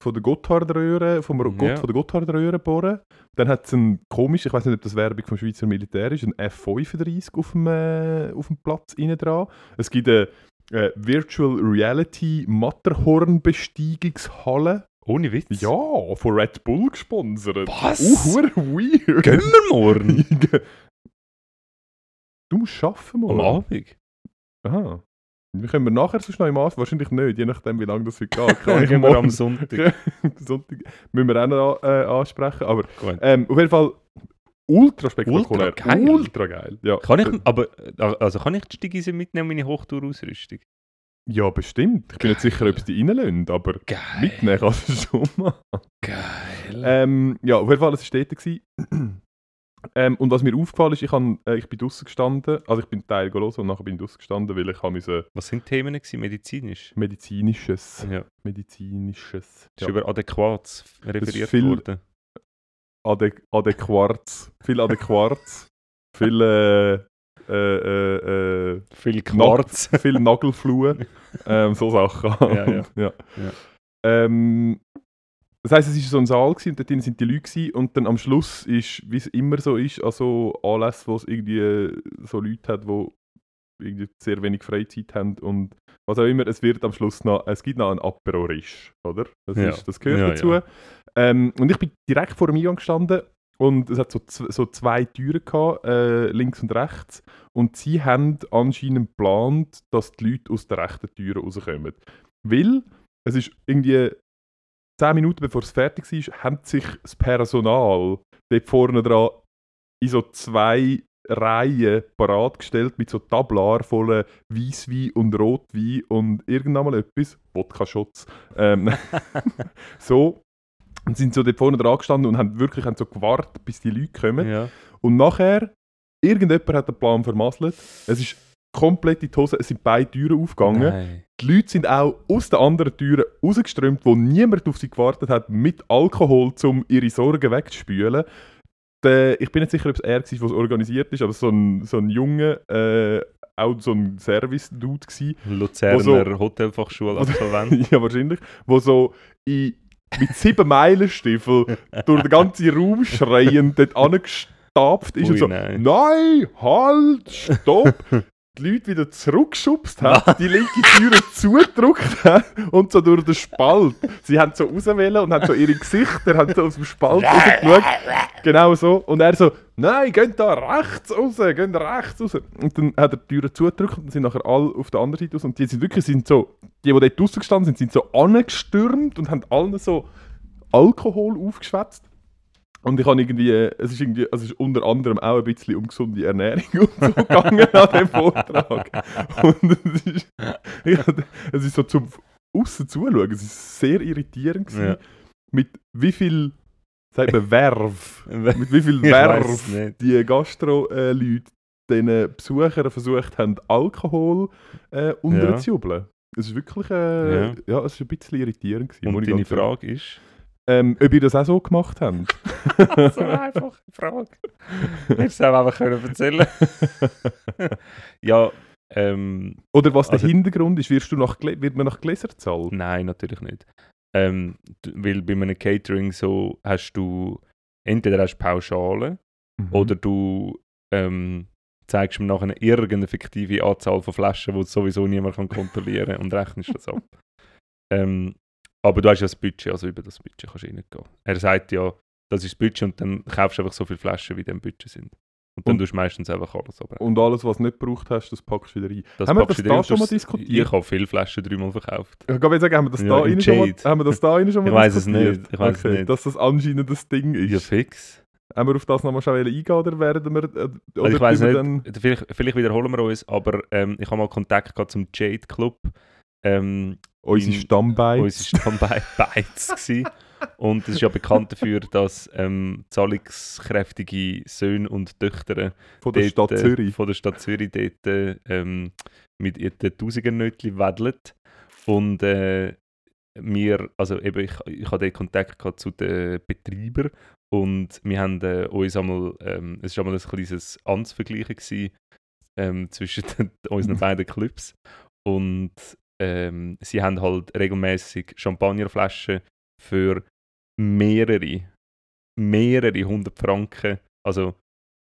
von der Gotthardröhre, vom Gott Ja. von der Gotthardröhre bohren. Dann hat es einen komisch, ich weiß nicht, ob das Werbung vom Schweizer Militär ist, ein F35 auf dem, äh, auf dem Platz innen dran. Es gibt eine äh, Virtual Reality Matterhorn-Besteigungshalle. Ohne Witz? Ja, von Red Bull gesponsert. Was? Uh, weird. Gehen wir morgen? du musst arbeiten, Am morgen. Abend? Aha. Wie können wir nachher so schnell im Anfang? Wahrscheinlich nicht, je nachdem, wie lange das heute geht. Kann ich wir am morgen- Sonntag. Sonntag müssen wir auch noch äh, ansprechen. Aber ähm, auf jeden Fall, ultra spektakulär. Ultra geil. Ultra geil. Ja. Kann ich, aber, also kann ich die Stiegise mitnehmen, meine Hochtour-Ausrüstung? Ja, bestimmt. Ich bin nicht sicher, ob es die reinlösen, aber Geil. mitnehmen kannst du schon mal. Geil. Ähm, ja, auf jeden Fall, es war dort. ähm, und was mir aufgefallen ist, ich, han, äh, ich bin draußen gestanden, also ich bin Teil gelesen und nachher bin ich draußen gestanden, weil ich habe müssen Was sind die Themen gewesen? Medizinisch? medizinisches, Ja. medizinisches, Ist über Adäquats referiert viel- worden. Adä Adäquarz, viel Adäquarz, viel, äh, äh, äh, äh, Viel Quarz. viel Nagelflue, ähm, so Sachen. Ja, ja. ja. Ja. Ähm, das heisst, es war so ein Saal gewesen, und dort drin sind die Leute gewesen, und dann am Schluss ist, wie es immer so ist, also Anlässe, wo es irgendwie äh, so Leute hat, die irgendwie sehr wenig Freizeit haben und was auch immer, es wird am Schluss noch, es gibt noch einen Apero Risch, oder? Das, Ja. ist, das gehört Ja, dazu. ja. Ähm, und ich bin direkt vor dem Eingang gestanden und es hat so, so zwei Türen gehabt, äh, links und rechts. Und sie haben anscheinend geplant, dass die Leute aus der rechten Tür rauskommen. Weil es ist irgendwie zehn Minuten bevor es fertig war, haben sich das Personal dort vorne dran in so zwei Reihen parat gestellt mit so Tablar voller Weisswein und Rotwein und irgendwann mal etwas, Wodka-Shots. Ähm, so. Und sind so dort vorne dran gestanden und haben wirklich haben so gewartet, bis die Leute kommen. Ja. Und nachher, irgendjemand hat den Plan vermasselt. Es ist komplett in die Hose, es sind beide Türen aufgegangen. Nein. Die Leute sind auch aus den anderen Türen rausgeströmt, wo niemand auf sie gewartet hat, mit Alkohol, um ihre Sorgen wegzuspülen. Der, ich bin nicht sicher, ob es er war, der es organisiert ist, aber so ein, so ein Junge, äh, auch so ein Service-Dude gsi, Luzerner so- Hotelfachschulabsolvent. ja wahrscheinlich, wo so in, mit sieben Meilenstiefeln durch den ganzen Raum schreiend dort angestapft ist Ui, und so nein. «Nein, halt, stopp!» die Leute wieder zurückgeschubst hat, die linke Türe zugedrückt hat und so durch den Spalt. Sie haben so rauswählen und haben so ihre Gesichter haben so aus dem Spalt rausgeschaut. Genau so. Und er so, nein, geht da rechts raus, geht rechts raus. Und dann hat er die Türe zugedrückt und dann sind nachher alle auf der anderen Seite raus. Und die sind wirklich, sind so, die, die dort draussen gestanden sind, sind so angestürmt und haben allen so Alkohol aufgeschwätzt. Und ich habe irgendwie, es ist irgendwie, also es ist unter anderem auch ein bisschen um gesunde Ernährung und so gegangen an dem Vortrag. Und es ist, es ist so zum außen zuschauen, es ist sehr irritierend gewesen, Ja. mit wie viel, sagt man, Werf, mit wie viel Werf die Gastro-Leute den Besuchern versucht haben, Alkohol äh, unterzujubeln. Es ist wirklich, äh, Ja. ja. es ist ein bisschen irritierend gewesen, Und deine sagen. Frage ist? Ähm, ob ihr das auch so gemacht habt? so eine einfache Frage. Hättest du auch einfach können erzählen Ja, ähm, Oder was Also- der Hintergrund ist, wirst du nach, wird man nach Gläser zahlt? nein, natürlich nicht. Ähm, weil bei einem Catering so hast du, entweder hast du Pauschale Mhm. oder du ähm, zeigst mir nachher irgendeine fiktive Anzahl von Flaschen, die sowieso niemand kann kontrollieren kann und rechnest das ab. Ähm, aber du hast ja das Budget, also über das Budget kannst du eh nicht gehen. Er sagt ja, das ist das Budget und dann kaufst du einfach so viele Flaschen, wie dem Budget sind. Und dann Und- tust du meistens einfach alles aber Und alles, was du nicht gebraucht hast, das packst du wieder rein. das haben wir das da schon mal diskutiert? Ich habe viele Flaschen dreimal verkauft. Ich kann sagen, haben wir das Ja, da in rein schon mal, haben wir das da rein schon mal Ich weiss es nicht, ich es okay, nicht. Dass das anscheinend das Ding ist. Ja, fix. Haben wir auf das nochmal schon eingehen oder werden wir... Äh, oder Also ich weiß nicht, vielleicht, vielleicht wiederholen wir uns, aber ähm, ich habe mal Kontakt gehabt zum Jade Club. Ähm, Unsere in- Stammbeine. Uns Und es ist ja bekannt dafür, dass ähm, zahlungskräftige Söhne und Töchter von der dort, Stadt äh, Zürich. von der Stadt Zürich dort, äh, ähm, mit ihren Tausendernötchen weddeln. Und äh, wir, also eben, ich, ich hatte Kontakt gehabt zu den Betreibern und wir haben äh, uns einmal, ähm, es war einmal ein kleines Amtsvergleichen gewesen, ähm, zwischen den, unseren beiden Clubs und ähm, sie haben halt regelmäßig Champagnerflaschen für mehrere, mehrere hundert Franken, also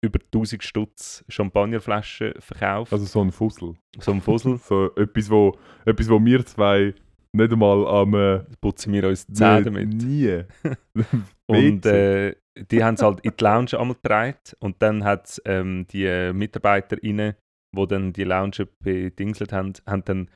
über 1000 Stutz Champagnerflaschen verkauft. Also so ein Fussel. so ein Fussel. So etwas, wo, etwas, wo wir zwei nicht einmal am... Äh, putzen wir uns die Zähne nie- damit. Nie. Und äh, die haben es halt in die Lounge einmal getragen und dann hat ähm, die äh, MitarbeiterInnen, die dann die Lounge bedingselt haben, haben dann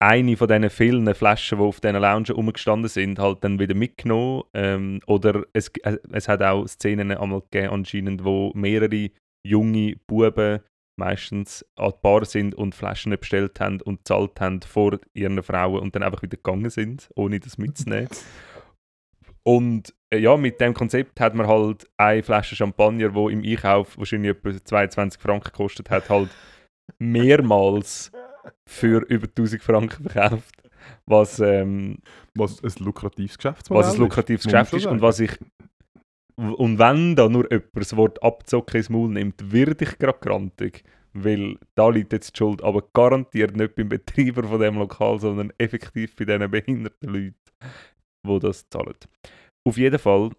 eine von diesen vielen Flaschen, die auf diesen Loungen rumgestanden sind, halt dann wieder mitgenommen. Ähm, oder es, äh, es hat auch Szenen einmal gegeben, anscheinend, wo mehrere junge Buben meistens an die Bar sind und Flaschen bestellt haben und gezahlt haben vor ihren Frauen und dann einfach wieder gegangen sind, ohne das mitzunehmen. Und äh, ja, mit dem Konzept hat man halt eine Flasche Champagner, wo im Einkauf wahrscheinlich etwa 22 Franken gekostet hat, halt mehrmals für über 1000 Franken verkauft. Was, ähm, Was ein lukratives Geschäftsmodell was ein lukratives Geschäft ist und was ich. Und wenn da nur jemand das Wort abzocken ins Maul nimmt, werde ich gerade grantig. Weil da liegt jetzt die Schuld, aber garantiert nicht beim Betreiber von dem Lokal, sondern effektiv bei diesen behinderten Leuten, die das zahlen. Auf jeden Fall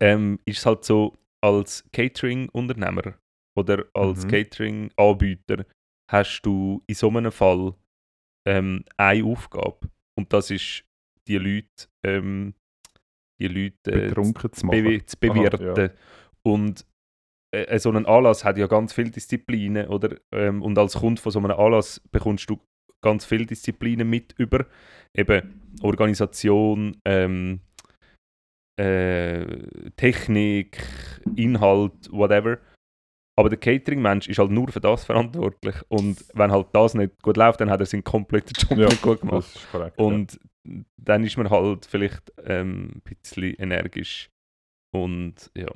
ähm, ist es halt so, als Catering-Unternehmer oder als Mhm. Catering-Anbieter hast du in so einem Fall ähm, eine Aufgabe. Und das ist, die Leute, ähm, die Leute äh, betrunken zu zu, bewi zu Aha, bewirten. Und äh, so ein Anlass hat ja ganz viele Disziplinen, oder? Ähm, und als Kunde von so einem Anlass bekommst du ganz viele Disziplinen mit über. Eben Organisation, ähm, äh, Technik, Inhalt, whatever. Aber der Catering-Mensch ist halt nur für das verantwortlich. Und wenn halt das nicht gut läuft, dann hat er seinen kompletten Job Ja, nicht gut gemacht. Das ist korrekt. Und dann ist man halt vielleicht ähm, ein bisschen energisch. Und ja.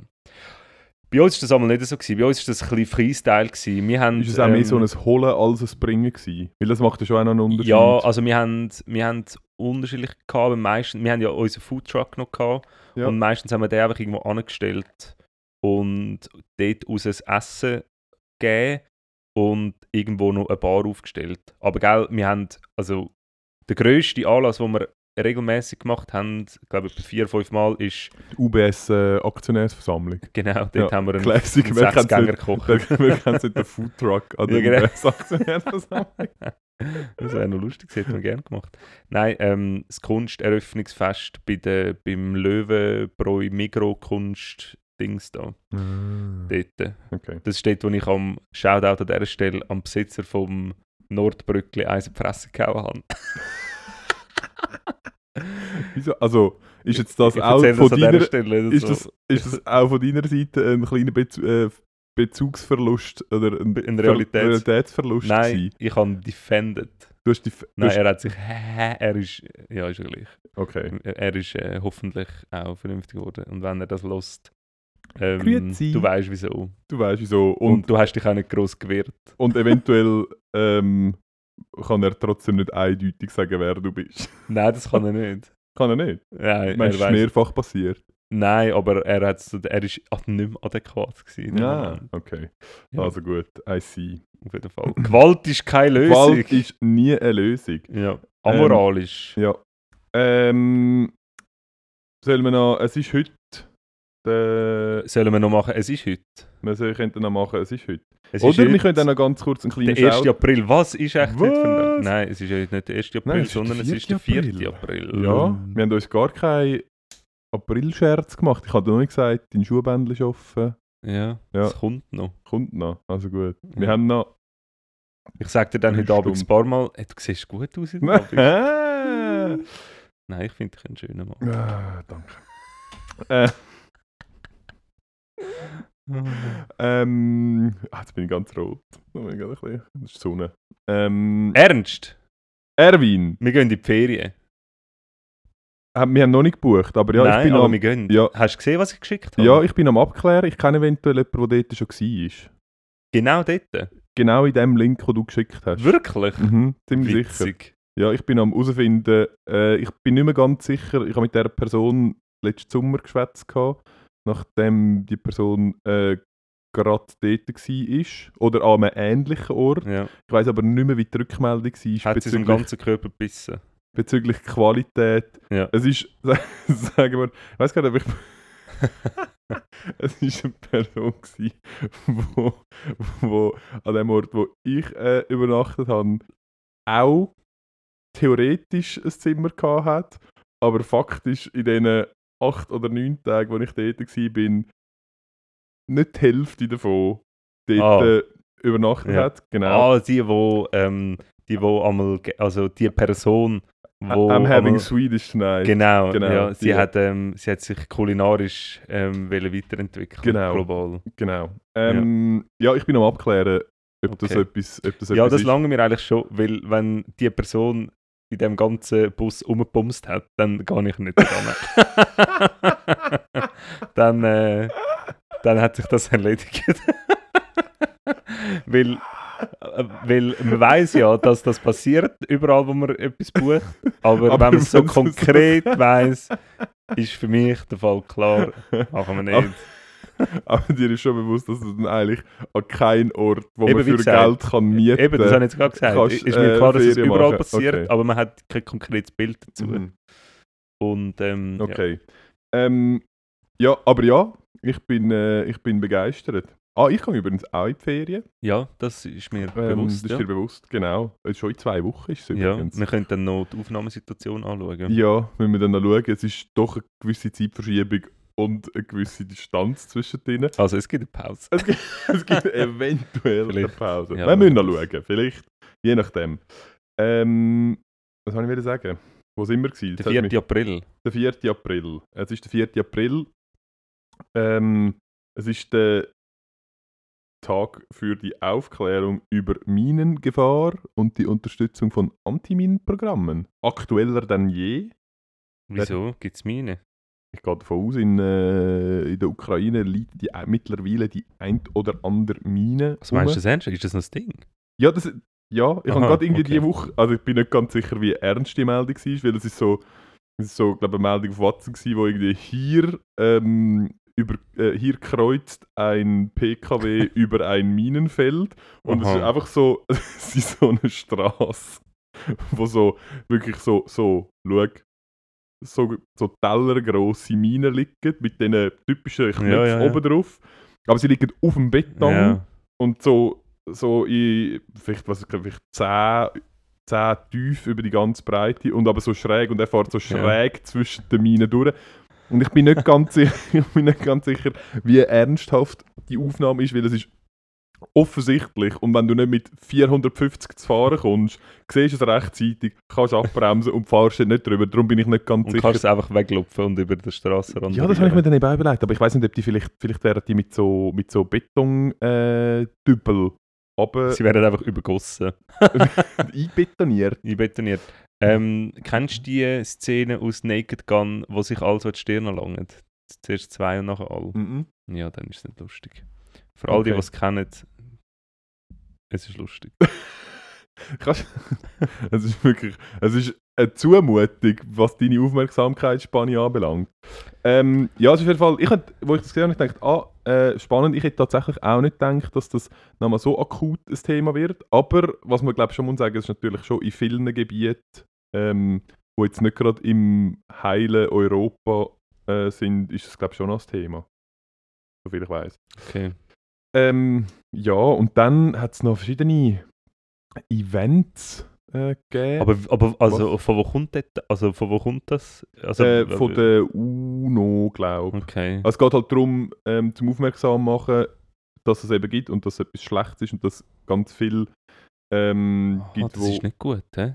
Bei uns war das einmal nicht so. Gewesen. Bei uns war das ein bisschen Freestyle. Gewesen. Wir haben, ja. Ist es auch mehr ähm, so ein Holen als ein Bringen gewesen? Weil das macht ja schon auch noch einen Unterschied. Ja, also wir haben, wir haben unterschiedlich gehabt. aber Meistens, wir haben ja unseren Foodtruck noch gehabt. Ja. Und meistens haben wir den einfach irgendwo angestellt und dort aus ein Essen gegeben und irgendwo noch eine Bar aufgestellt. Aber gell, wir haben, also der grösste Anlass, den wir regelmäßig gemacht haben, ich glaube etwa vier, fünf Mal, ist UBS äh, Aktionärsversammlung. genau, dort Ja, haben wir einen, Classic, einen? Sechsgänger-Kocher. Wer, wer kennt nicht den Foodtruck an der Ja, genau. UBS Aktionärsversammlung? Das wäre noch lustig, das hätte man gerne gemacht. Nein, ähm, das Kunsteröffnungsfest bei der, beim Löwenbräu Migro Kunst Dings da, dort. Okay. Das ist dort, wo ich am Shoutout an dieser Stelle am Besitzer vom Nordbrückli eins in die Fresse gehauen habe. Wieso? Also, ist jetzt das auch von das deiner, Stelle. ist so. das, ist das auch von deiner Seite ein kleiner Bez äh, Bezugsverlust oder ein, Ein Realitäts- Realitätsverlust Nein, gewesen? ich habe defended. Du hast die, F- du Nein, hast, er hat sich. Er ist. Ja, ist ja gleich. okay. Er ist äh, hoffentlich auch vernünftig geworden. Und wenn er das lost, ähm, Grüezi. du weißt wieso. Du weißt wieso. Und, Und, du hast dich auch nicht gross gewehrt. und eventuell ähm, kann er trotzdem nicht eindeutig sagen, wer du bist. Nein, das kann er nicht. kann er nicht. Nein, Meinst er du, es ist weiss- mehrfach passiert? Nein, aber er, hat so, er ist nicht mehr adäquat gewesen. im Ja, okay. Ja, Also gut, I see. auf jeden Fall. Gewalt ist keine Lösung. Gewalt ist nie eine Lösung. ja. Amoralisch. Ja. Ähm, sollen wir noch, es ist heute, der, Sollen wir noch machen? Es ist heute. wir sollen- könnten noch machen, es ist heute. Es Oder ist wir heute können dann noch ganz kurz einen kleinen der 1. Shout- April. Was ist echt heute für ein? Was? Nein, es ist ja heute nicht der 1. April, Nein, es ist der sondern es ist der 4. 4. April. Ja, wir haben uns gar keinen April-Scherz gemacht. Ich habe dir noch nicht gesagt, dein Schuhbändel ist offen. Ja, Ja. es kommt noch. Kommt noch, also gut. Wir Ja. haben noch... Ich sag dir dann Drei heute Abend ein paar Mal, hey, du siehst gut aus Abend. ah, Nein, ich finde dich ein schöner Mann. danke. Äh, ähm, ah, jetzt bin ich ganz rot. Oh. Das ist die Sonne. Ähm, Ernst? Erwin, Wir gehen in die Ferien. wir haben noch nicht gebucht, aber ja, Nein, ich bin aber am, wir gehen. ja. Hast du gesehen, was ich geschickt habe? ja, ich bin am Abklären. Ich kenne eventuell jemanden, der dort schon war. Genau dort. Genau in dem Link, den du geschickt hast. Wirklich? Mhm, ziemlich sicher. Witzig. Ja, ich bin am herausfinden. Äh, ich bin nicht mehr ganz sicher. Ich habe mit dieser Person letzten Sommer geschwätzt, gehabt, nachdem die Person äh, gerade dort war. Oder an einem ähnlichen Ort. Ja. Ich weiß aber nicht mehr, wie die Rückmeldung war Hat sie bezüglich, ganzen Körper gebissen? bezüglich Qualität. Ja. Es ist, sagen wir, ich weiß gar nicht, ob ich. es war eine Person, gewesen, wo, wo an dem Ort, wo ich äh, übernachtet habe, auch theoretisch ein Zimmer gehabt hat, aber faktisch in diesen acht oder neun Tagen, wo ich dort war, nicht die Hälfte davon dort Ah. äh, übernachtet Ja. hat. Genau. Ah, die, die ähm, Die, wo einmal, also die Person, wo I'm having einmal- Swedish tonight. Genau, Genau, ja, sie, die. hat, ähm, sie hat sich kulinarisch ähm, wollen weiterentwickeln Genau. global. Genau. Ähm, ja. ich bin am abklären, ob das Okay. etwas, ob das Ja, etwas das ist. lange mir eigentlich schon, weil wenn die Person in dem ganzen Bus umgepumst hat, dann gehe ich nicht dran. dann, äh, dann hat sich das erledigt. weil, äh, weil man weiß ja, dass das passiert, überall wo man etwas bucht. Aber, Aber wenn man es so wenn es so- konkret weiß, ist für mich der Fall klar, machen wir nicht. Aber dir ist schon bewusst, dass du dann eigentlich an keinen Ort, wo Eben, man für gesagt, Geld kann mieten Eben, das habe ich jetzt gerade gesagt. kannst, ist mir äh, klar, dass es überall machen. passiert, Okay. aber man hat kein konkretes Bild dazu. Mhm. Und ähm, ja. Okay. Ähm, ja, aber ja, ich bin, äh, ich bin begeistert. Ah, ich komme übrigens auch in die Ferien. ja, das ist mir Ähm, bewusst. Das Ja. ist dir bewusst, genau. Äh, Schon in zwei Wochen ist es ja, übrigens. wir können dann noch die Aufnahmesituation anschauen. Ja, wenn wir dann noch schauen, es ist doch eine gewisse Zeitverschiebung und eine gewisse Distanz zwischen denen. Also es gibt eine Pause. Es gibt, es gibt eventuell eine. Pause. Ja, wir müssen noch schauen, vielleicht. Je nachdem. Ähm, was soll ich wieder sagen? Wo sind wir gewesen? Der Jetzt hat 4. April. der 4. April. Es ist der 4. April. Ähm, es ist der Tag für die Aufklärung über Minengefahr und die Unterstützung von Antiminenprogrammen. Aktueller denn je. Wieso? Gibt es Mine? Ich gehe davon aus, in, äh, in der Ukraine liegt die, mittlerweile die ein oder andere Mine. Was meinst du das ernst? Ist das noch das Ding? Ja, das, ja ich habe gerade irgendwie okay. die Woche, also ich bin nicht ganz sicher, wie ernst die Meldung war, weil es ist so, es ist so, glaube eine Meldung auf WhatsApp gewesen, wo irgendwie hier, ähm, über, äh, hier kreuzt ein PKW über ein Minenfeld und es Aha. ist einfach so, es ist so eine Straße, wo so, wirklich so, so, schau, so, so tellergrosse Minen liegen, mit diesen typischen Knöpfen Ja, ja, ja. oben drauf, aber sie liegen auf dem Beton und so, so in vielleicht, was, ich glaube, vielleicht 10, 10 tief über die ganze Breite und aber so schräg und er fährt so schräg zwischen den Minen durch. Und ich bin nicht ganz sicher, ich bin nicht ganz sicher, wie ernsthaft die Aufnahme ist, weil es ist offensichtlich und wenn du nicht mit 450 zu fahren kommst, siehst du es rechtzeitig, kannst abbremsen und fahrst nicht drüber. Darum bin ich nicht ganz Und sicher. kannst es einfach weglupfen und über die Straße ran. Ja, das habe ich mir dann eben auch überlegt, aber ich weiß nicht, ob die vielleicht, vielleicht wären die mit so, mit so Beton-Dübel aber Sie werden einfach übergossen, einbetoniert. einbetoniert. Ähm, kennst du die Szene aus Naked Gun, wo sich also die Stirn langen? Zuerst zwei und nachher alle. Mhm. Ja, dann ist es nicht lustig. Für all die, die es kennen, es ist lustig. Es ist wirklich, es ist eine Zumutung, was deine Aufmerksamkeitsspanne anbelangt. Ähm, ja, es ist auf jeden Fall, ich hätte, wo ich das gesehen habe, ich gedacht, ah, äh, spannend, ich hätte tatsächlich auch nicht gedacht, dass das nochmal so akut ein Thema wird, aber was man glaube ich schon muss sagen, es ist natürlich schon in vielen Gebieten, ähm, wo jetzt nicht gerade im heilen Europa äh, sind, ist es glaube ich schon noch ein Thema. Soviel ich weiß. Okay. Ähm, ja, und dann hat es noch verschiedene Events äh, gegeben. Aber, aber also, von wo kommt das? Also, von wo kommt das? Also, äh, von der UNO, glaube ich. Okay. Also es geht halt darum, ähm, zum aufmerksam machen, dass es eben gibt und dass es etwas Schlechtes ist und dass ganz viel ähm, Ah, gibt, das wo... ist nicht gut, hä?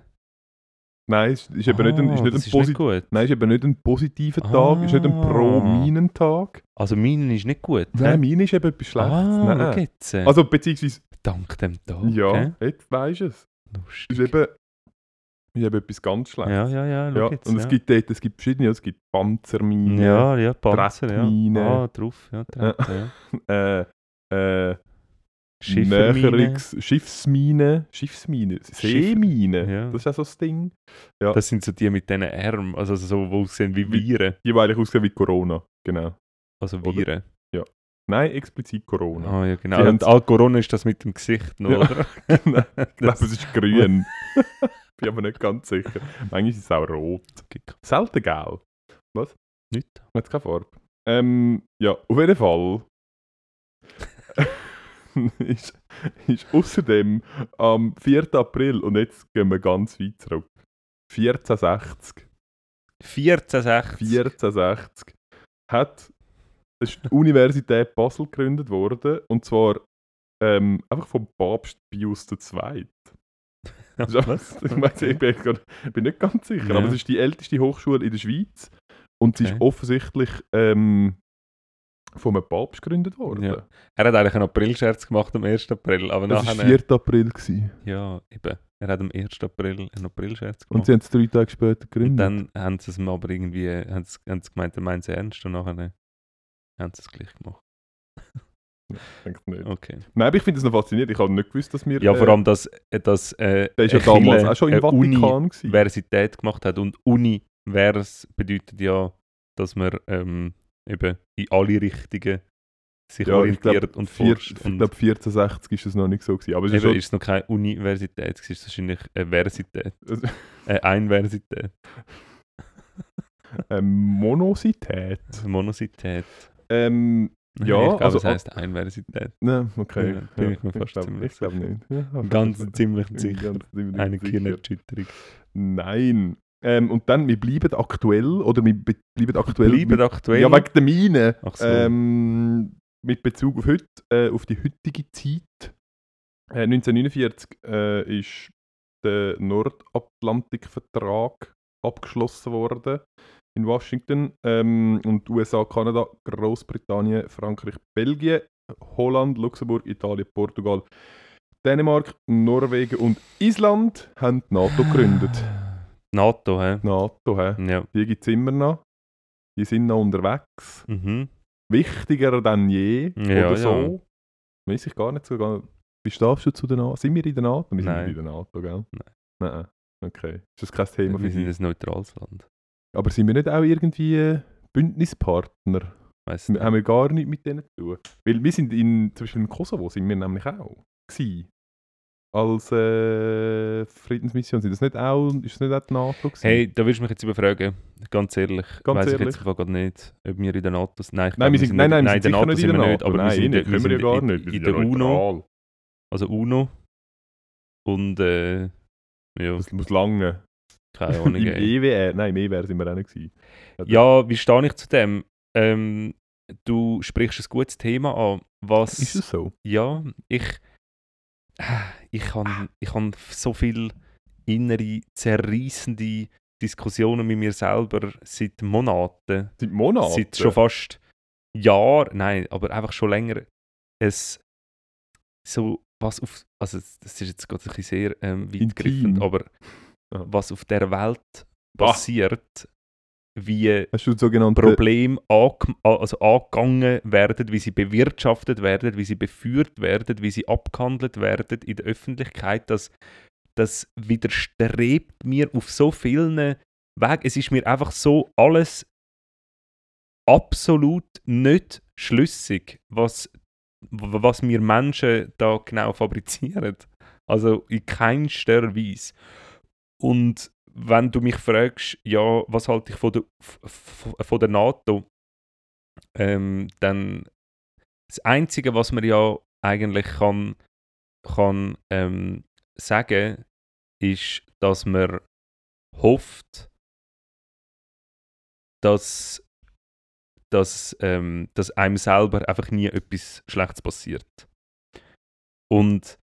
Nein, es ist eben nicht ein, ist Ah, nicht ein, posit nicht gut. Nein, ist eben nicht ein positiver Tag, ist nicht ein Ah. Pro-Minen-Tag. Also, Minen ist nicht gut. Nein, Mine ist eben etwas Schlechtes. Ah, Nein. Also beziehungsweise, Dank dem Tag. ja, hä? jetzt weisst du es. Lustig. Ist eben, ist eben etwas ganz Schlechtes. Ja, ja, ja, Ja, jetzt. und ja. es gibt dort, es gibt verschiedene, es gibt Panzerminen, Ja, ja, Panzer, ja. Ah, drauf, ja, Dreck, ja. äh, äh. Näherungs Schiffsmine, Schiffsmine, Seemine, ja. das ist auch so das Ding. Ja. Das sind so die mit diesen Armen, also so, wo aussehen wie Viren. Die, die eigentlich aussehen wie Corona, genau. Also? Viren. Nein, explizit Corona. Ah, ja, genau. Sie Und all Corona ist das mit dem Gesicht noch, Ja. oder? Nein, ich glaube, Das- es ist grün. Bin aber nicht ganz sicher. Manchmal ist es auch rot. Selten gelb. Nicht. Hat keine Farbe. Ähm, ja, auf jeden Fall ist, ist außerdem am 4. April, und jetzt gehen wir ganz weit zurück, 1460, 1460. 1460 hat ist die Universität Basel gegründet worden, und zwar ähm, einfach vom Papst Pius II. Das ist- Was? Ich, ich bin, grad- ich bin nicht ganz sicher, Ja. aber es ist die älteste Hochschule in der Schweiz und sie ist offensichtlich ähm, von einem Papst gegründet worden. Ja. Er hat eigentlich einen Aprilscherz gemacht am 1. April, aber Das war nachher... 4. April. Gewesen. Ja, eben. Er hat am 1. April einen Aprilscherz Und gemacht. sie haben es drei Tage später Und gegründet. dann haben sie es aber irgendwie, haben sie, haben sie gemeint, er meint es ernst und nachher haben sie es gleich gemacht. Ich denke nicht. Okay. Nein, aber ich finde es noch faszinierend. Ich habe nicht gewusst, dass wir. Ja, vor äh, allem, dass, dass äh, Der ist ja damals auch schon im Vatikan. Universität gemacht hat und Univers bedeutet ja, dass man ähm, eben in alle Richtungen sich Ja, ich orientiert glaub, und forscht. ich glaube, 1460 ist es noch nicht so. Gewesen. Aber es ist eben schon, ist es noch keine Universität, es ist wahrscheinlich eine Versität. Also- Eine Einversität. eine Monosität. Monosität. Ähm, ich Ja, glaube, also es heisst Einversität. ne, okay. Ja, bin ich mir fast glaub- ziemlich Ich glaube nicht. Ja, Ganz fast- ziemlich sicher. ganz ziemlich Eine. Gehirnerschütterung. Nein. Ähm, und dann, wir bleiben aktuell, oder wir be bleiben aktuell. Bleiben mit, aktuell. Ja, wegen der Mine. So. Ähm, mit Bezug auf heute, äh, auf die heutige Zeit. Äh, 1949 äh, ist der Nordatlantikvertrag abgeschlossen worden in Washington. Ähm, und USA, Kanada, Großbritannien, Frankreich, Belgien, Holland, Luxemburg, Italien, Portugal, Dänemark, Norwegen und Island haben die NATO gegründet. NATO, hä? NATO, hä? Ja. Die gibt es immer noch. Die sind noch unterwegs. Mhm. Wichtiger denn je. Ja, oder so. ja. Weiß ich gar nicht so. Wie stehst du zu der NATO? Sind wir in der NATO? Wir sind Nein. nicht in der NATO, gell? Nein. Nein. Okay. Ist das kein Thema für Wir sind ein neutrales Land. Aber sind wir nicht auch irgendwie äh, Bündnispartner? Weiss Wir- Haben wir gar nichts mit denen zu tun? Weil wir sind in, zum Beispiel in Kosovo sind wir nämlich auch gewesen. Als äh, Friedensmission. Sind das nicht auch, ist das nicht auch die NATO gewesen? Hey, da willst du mich jetzt überfragen. Ganz ehrlich. Ganz Weiss ich ehrlich. jetzt einfach gerade nicht, ob wir in der NATO sind. Nein, ich Nein, wir sind, nein, nein, wir sind in der sicher NATO nicht sind in der nicht, NATO. aber wir nein, sind, nicht, wir können wir ja sind gar in, nicht. Wir in sind der ja UNO. neutral. Also UNO. Und äh, ja, Das muss lange. keine Ahnung. Im. EWR, nein, im EWR sind wir auch nicht gewesen. Ja, wie stehe ich zu dem? Ähm, du sprichst ein gutes Thema an. Was, Ist es so? Ja, ich, ich habe ich han so viel innere, zerreißende Diskussionen mit mir selber seit Monaten. Seit Monaten? Seit schon fast Jahren, nein, aber einfach schon länger. Es so, was auf, also das ist jetzt gerade ein bisschen sehr ähm, weitgreifend, aber was auf der Welt passiert, wie sogenannte... Probleme ange also angegangen werden, wie sie bewirtschaftet werden, wie sie beführt werden, wie sie abgehandelt werden in der Öffentlichkeit, das, das widerstrebt mir auf so vielen Wegen. Es ist mir einfach so alles absolut nicht schlüssig, was, was wir Menschen da genau fabrizieren. Also in keinster Weise. Und wenn du mich fragst, ja, was halte ich von der, von der NATO, ähm, dann das Einzige, was man ja eigentlich kann, kann ähm, sagen, ist, dass man hofft, dass, dass, ähm, dass einem selber einfach nie etwas Schlechtes passiert. Und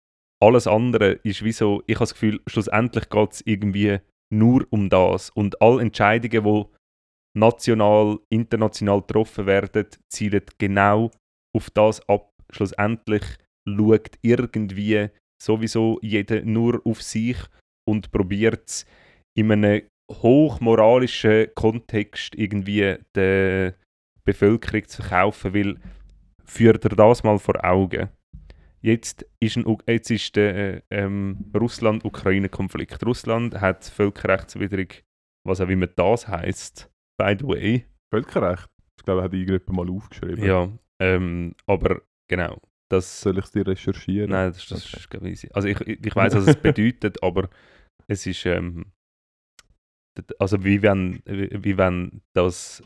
alles andere ist wie so, ich habe das Gefühl, schlussendlich geht es irgendwie nur um das. Und alle Entscheidungen, die national, international getroffen werden, zielen genau auf das ab. Schlussendlich schaut irgendwie sowieso jeder nur auf sich und probiert es in einem hochmoralischen Kontext irgendwie der Bevölkerung zu verkaufen, weil führt er das mal vor Augen. Jetzt ist, ein, jetzt ist der äh, ähm, Russland-Ukraine-Konflikt. Russland hat völkerrechtswidrig, was auch immer das heißt, by the way. Völkerrecht. Ich glaube, hat irgendjemand mal aufgeschrieben. Ja, ähm, aber genau. Das, Soll ich es dir recherchieren? nein, das, das Okay. ist glaube easy. Also ich, ich weiß, was es bedeutet, aber es ist ähm, also wie wenn, wie wenn das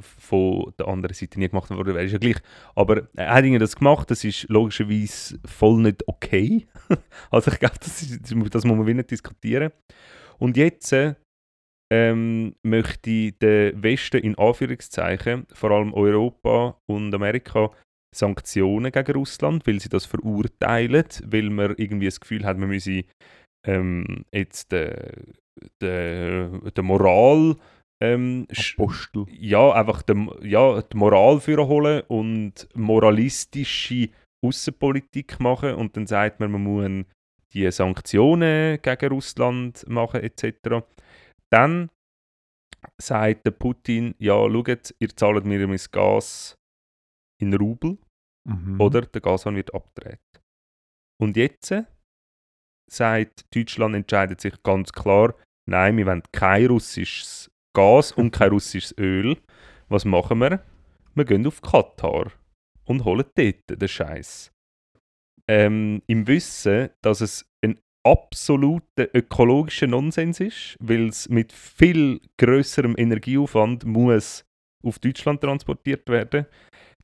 von der anderen Seite nie gemacht wurde, wäre ist ja gleich. Aber er hat irgendwie das gemacht, das ist logischerweise voll nicht okay. also ich glaube, das, ist, das mu- das muss man wie nicht diskutieren. Und jetzt äh, ähm, möchte der Westen in Anführungszeichen, vor allem Europa und Amerika, Sanktionen gegen Russland, weil sie das verurteilen, weil man irgendwie das Gefühl hat, man müsse ähm, jetzt der de, de Moral ähm, Apostel. ja, einfach de, ja, die Moral holen und moralistische Außenpolitik machen und dann sagt man, man muss die Sanktionen gegen Russland machen etc. Dann sagt der Putin, ja, schaut, ihr zahlt mir mein Gas in Rubel Mhm. oder der Gashahn wird abgedreht. Und jetzt äh, sagt Deutschland, entscheidet sich ganz klar, nein, wir wollen kein russisches Gas und kein russisches Öl. Was machen wir? Wir gehen auf Katar und holen dort den Scheiß. Ähm, Im Wissen, dass es ein absoluter ökologischer Nonsens ist, weil es mit viel größerem Energieaufwand muss auf Deutschland transportiert werden.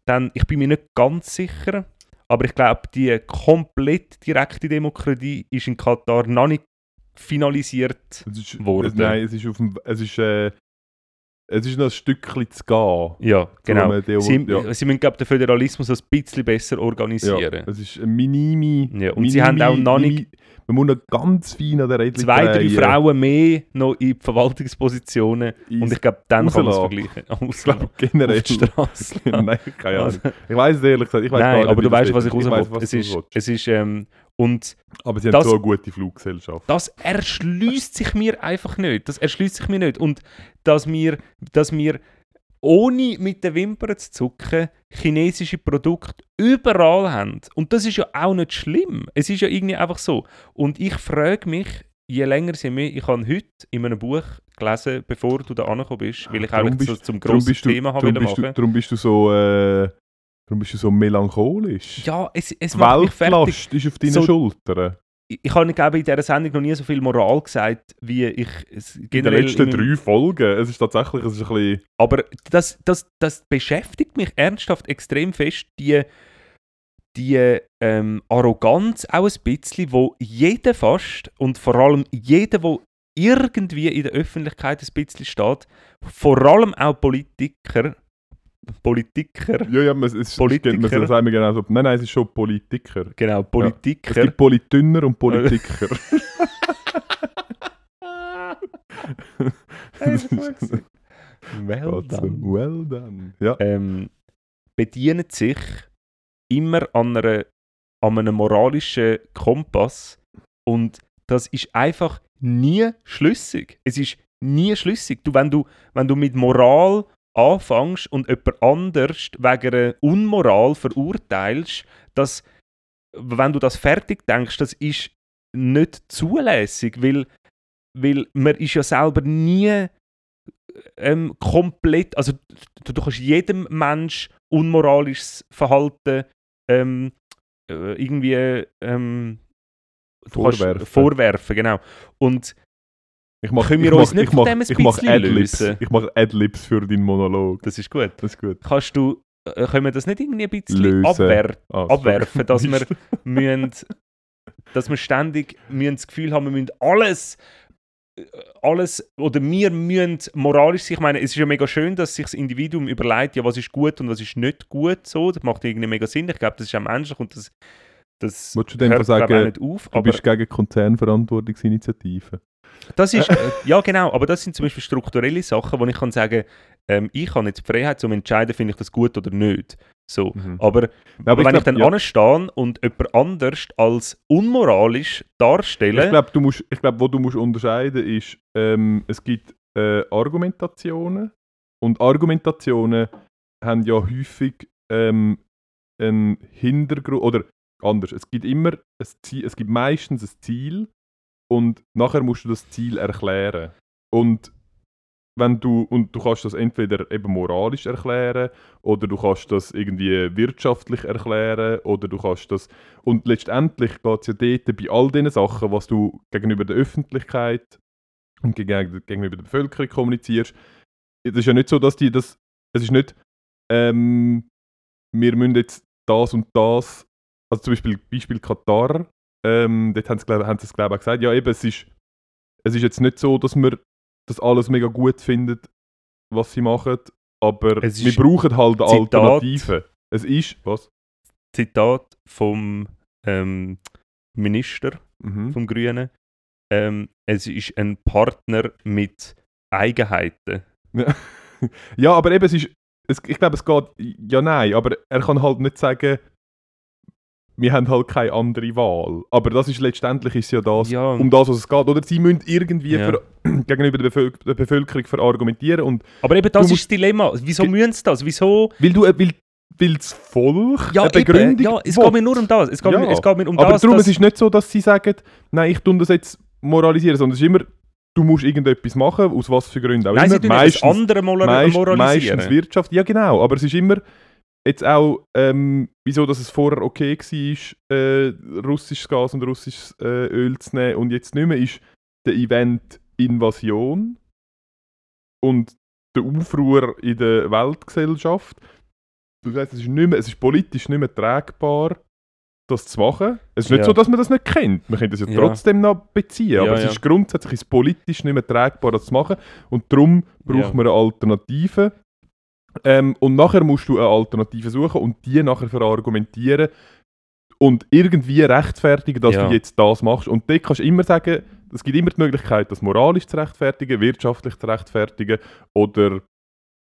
Dann, ich bin mir nicht ganz sicher, aber ich glaube, die komplett direkte Demokratie ist in Katar noch nicht finalisiert. Es ist, worden. Es, nein, es ist auf dem, es ist, äh, es ist noch ein Stückchen zu gehen. Ja, genau. Sie, ja. sie müssen, glaube den Föderalismus ein bisschen besser Ja, organisieren. es ist eine minime. Ja, und sie haben auch noch nicht- minimi- Man muss noch ganz fein an der Rädchen Zwei, drei drehen. Frauen mehr noch in die Verwaltungspositionen und ich glaube, dann kann man es vergleichen. Ich glaube generell. Auf die Straße. Nein, keine Ahnung. Also, Ich weiß es ehrlich gesagt. Ich gar nein, nicht, aber du weißt, was ich ist. raus will. Es ist, es ist ähm, und Aber sie haben das- so eine gute Fluggesellschaft. das erschließt sich mir einfach nicht. Das erschließt sich mir nicht. Und dass wir, dass wir ohne mit den Wimpern zu zucken chinesische Produkte überall haben. Und das ist ja auch nicht schlimm. Es ist ja irgendwie einfach so. Und ich frage mich, je länger sie mehr, ich habe heute in einem Buch gelesen, bevor du da angekommen bist, weil ich eigentlich so bist- zum Darum grossen Thema habe darum, bist du, darum bist du so, äh, darum bist du so melancholisch. Ja, es, es macht mich fertig. Ist auf deinen So- Schultern. Ich, ich habe glaube in dieser Sendung noch nie so viel Moral gesagt, wie ich es In den generell letzten in drei Folgen. Es ist tatsächlich es ist ein bisschen... Aber das, das, das beschäftigt mich ernsthaft extrem fest, die, die ähm, Arroganz auch ein bisschen, wo jeder fast und vor allem jeder, wo irgendwie in der Öffentlichkeit ein bisschen steht, vor allem auch Politiker, Politiker, Ja, ja, man, es ist, Politiker. Man, sagen wir genau so. Nein, nein, es ist schon Politiker. genau, Es Politiker. gibt Politünner und Politiker. well done. well done. Ja. ähm, bedienen sich immer an, einer, an einem moralischen Kompass und das ist einfach nie schlüssig. Es ist nie schlüssig. Du, wenn, du, wenn du mit Moral anfängst und jemand anders wegen einer Unmoral verurteilst, dass, wenn du das fertig denkst, das ist nicht zulässig, weil, weil man ist ja selber nie ähm, komplett, also du, du kannst jedem Mensch unmoralisches Verhalten ähm, äh, irgendwie ähm, Vorwerfen. vorwerfen, genau. Und Ich mach, Können wir ich uns nicht ich von mach, dem ein ich mach Adlibs. Ich mache Adlibs für deinen Monolog. das ist gut. Das ist gut. Kannst du, äh, können wir das nicht irgendwie ein bisschen Lösen. abwehr, Ah, abwerfen, dass wir müssen, dass wir ständig müssen das Gefühl haben, wir müssen alles äh, alles, oder wir müssen moralisch sein. Ich meine, es ist ja mega schön, dass sich das Individuum überlegt, ja, was ist gut und was ist nicht gut. So. Das macht irgendwie mega Sinn. Ich glaube, das ist auch menschlich und das, das hört, sagen, glaube ich, nicht auf. Du Aber bist gegen Konzernverantwortungsinitiativen. Das ist, äh, ja genau, aber das sind zum Beispiel strukturelle Sachen, wo ich kann sagen, ähm, ich habe jetzt die Freiheit, um zu entscheiden, finde ich das gut oder nicht. So. Mhm. Aber, aber wenn ich ich dann glaub, ja. anstehe und jemand anders als unmoralisch darstelle, Ich glaube, du musst, ich glaube, wo du musst unterscheiden ist, ähm, es gibt äh, Argumentationen und Argumentationen haben ja häufig ähm, einen Hintergrund oder anders. Es gibt immer ein Ziel, es gibt meistens ein Ziel und nachher musst du das Ziel erklären. Und wenn du und du kannst das entweder eben moralisch erklären oder du kannst das irgendwie wirtschaftlich erklären oder du kannst das und letztendlich geht es ja dort bei all diesen Sachen, was du gegenüber der Öffentlichkeit und gegen, gegenüber der Bevölkerung kommunizierst. Es ist ja nicht so, dass die das. Es ist nicht, ähm, wir müssen jetzt das und das. Also zum Beispiel Beispiel Katar. Ähm, dort haben sie, glaub, haben sie es, glaube ich, auch gesagt. Ja, eben, es ist, es ist jetzt nicht so, dass wir das alles mega gut finden, was sie machen, aber wir brauchen halt eine Zitat. Alternative. Es ist. Was? Zitat vom ähm, Minister Mhm. vom Grünen. ähm, es ist ein Partner mit Eigenheiten. Ja, aber eben, es ist, es, ich glaube, es geht, ja nein, aber er kann halt nicht sagen, wir haben halt keine andere Wahl. Aber das ist letztendlich ist ja das, Ja. um das, was es geht. Oder sie müssen irgendwie Ja. für, gegenüber der, Bevölker der Bevölkerung verargumentieren und Aber eben das ist das Dilemma. Wieso müssen sie das? Wieso? weil du, äh, weil, weil das Volk Ja, eine Begründung ja es will. geht mir nur um das. Es geht, Ja. mir, es geht mir um Aber das, darum, es ist nicht so, dass sie sagen, nein, ich tue das jetzt moralisieren, sondern es ist immer, du musst irgendetwas machen, aus was für Gründen auch Nein, sie immer. tun ja das andere moral meist, moralisieren. meistens Wirtschaft, ja genau, aber es ist immer jetzt auch, ähm, wieso dass es vorher okay war, äh, russisches Gas und russisches äh, Öl zu nehmen und jetzt nicht mehr, ist der Event Invasion und der Aufruhr in der Weltgesellschaft. Das heisst, es ist, nicht mehr, es ist politisch nicht mehr tragbar, das zu machen. Es ist nicht Ja. so, dass man das nicht kennt. Man könnte das ja, Ja. trotzdem noch beziehen, Ja, aber es ja. ist grundsätzlich ist politisch nicht mehr tragbar, das zu machen. Und darum braucht man eine Alternative. Ähm, und nachher musst du eine Alternative suchen und die nachher verargumentieren und irgendwie rechtfertigen, dass Ja. du jetzt das machst. Und dort kannst du immer sagen, es gibt immer die Möglichkeit, das moralisch zu rechtfertigen, wirtschaftlich zu rechtfertigen oder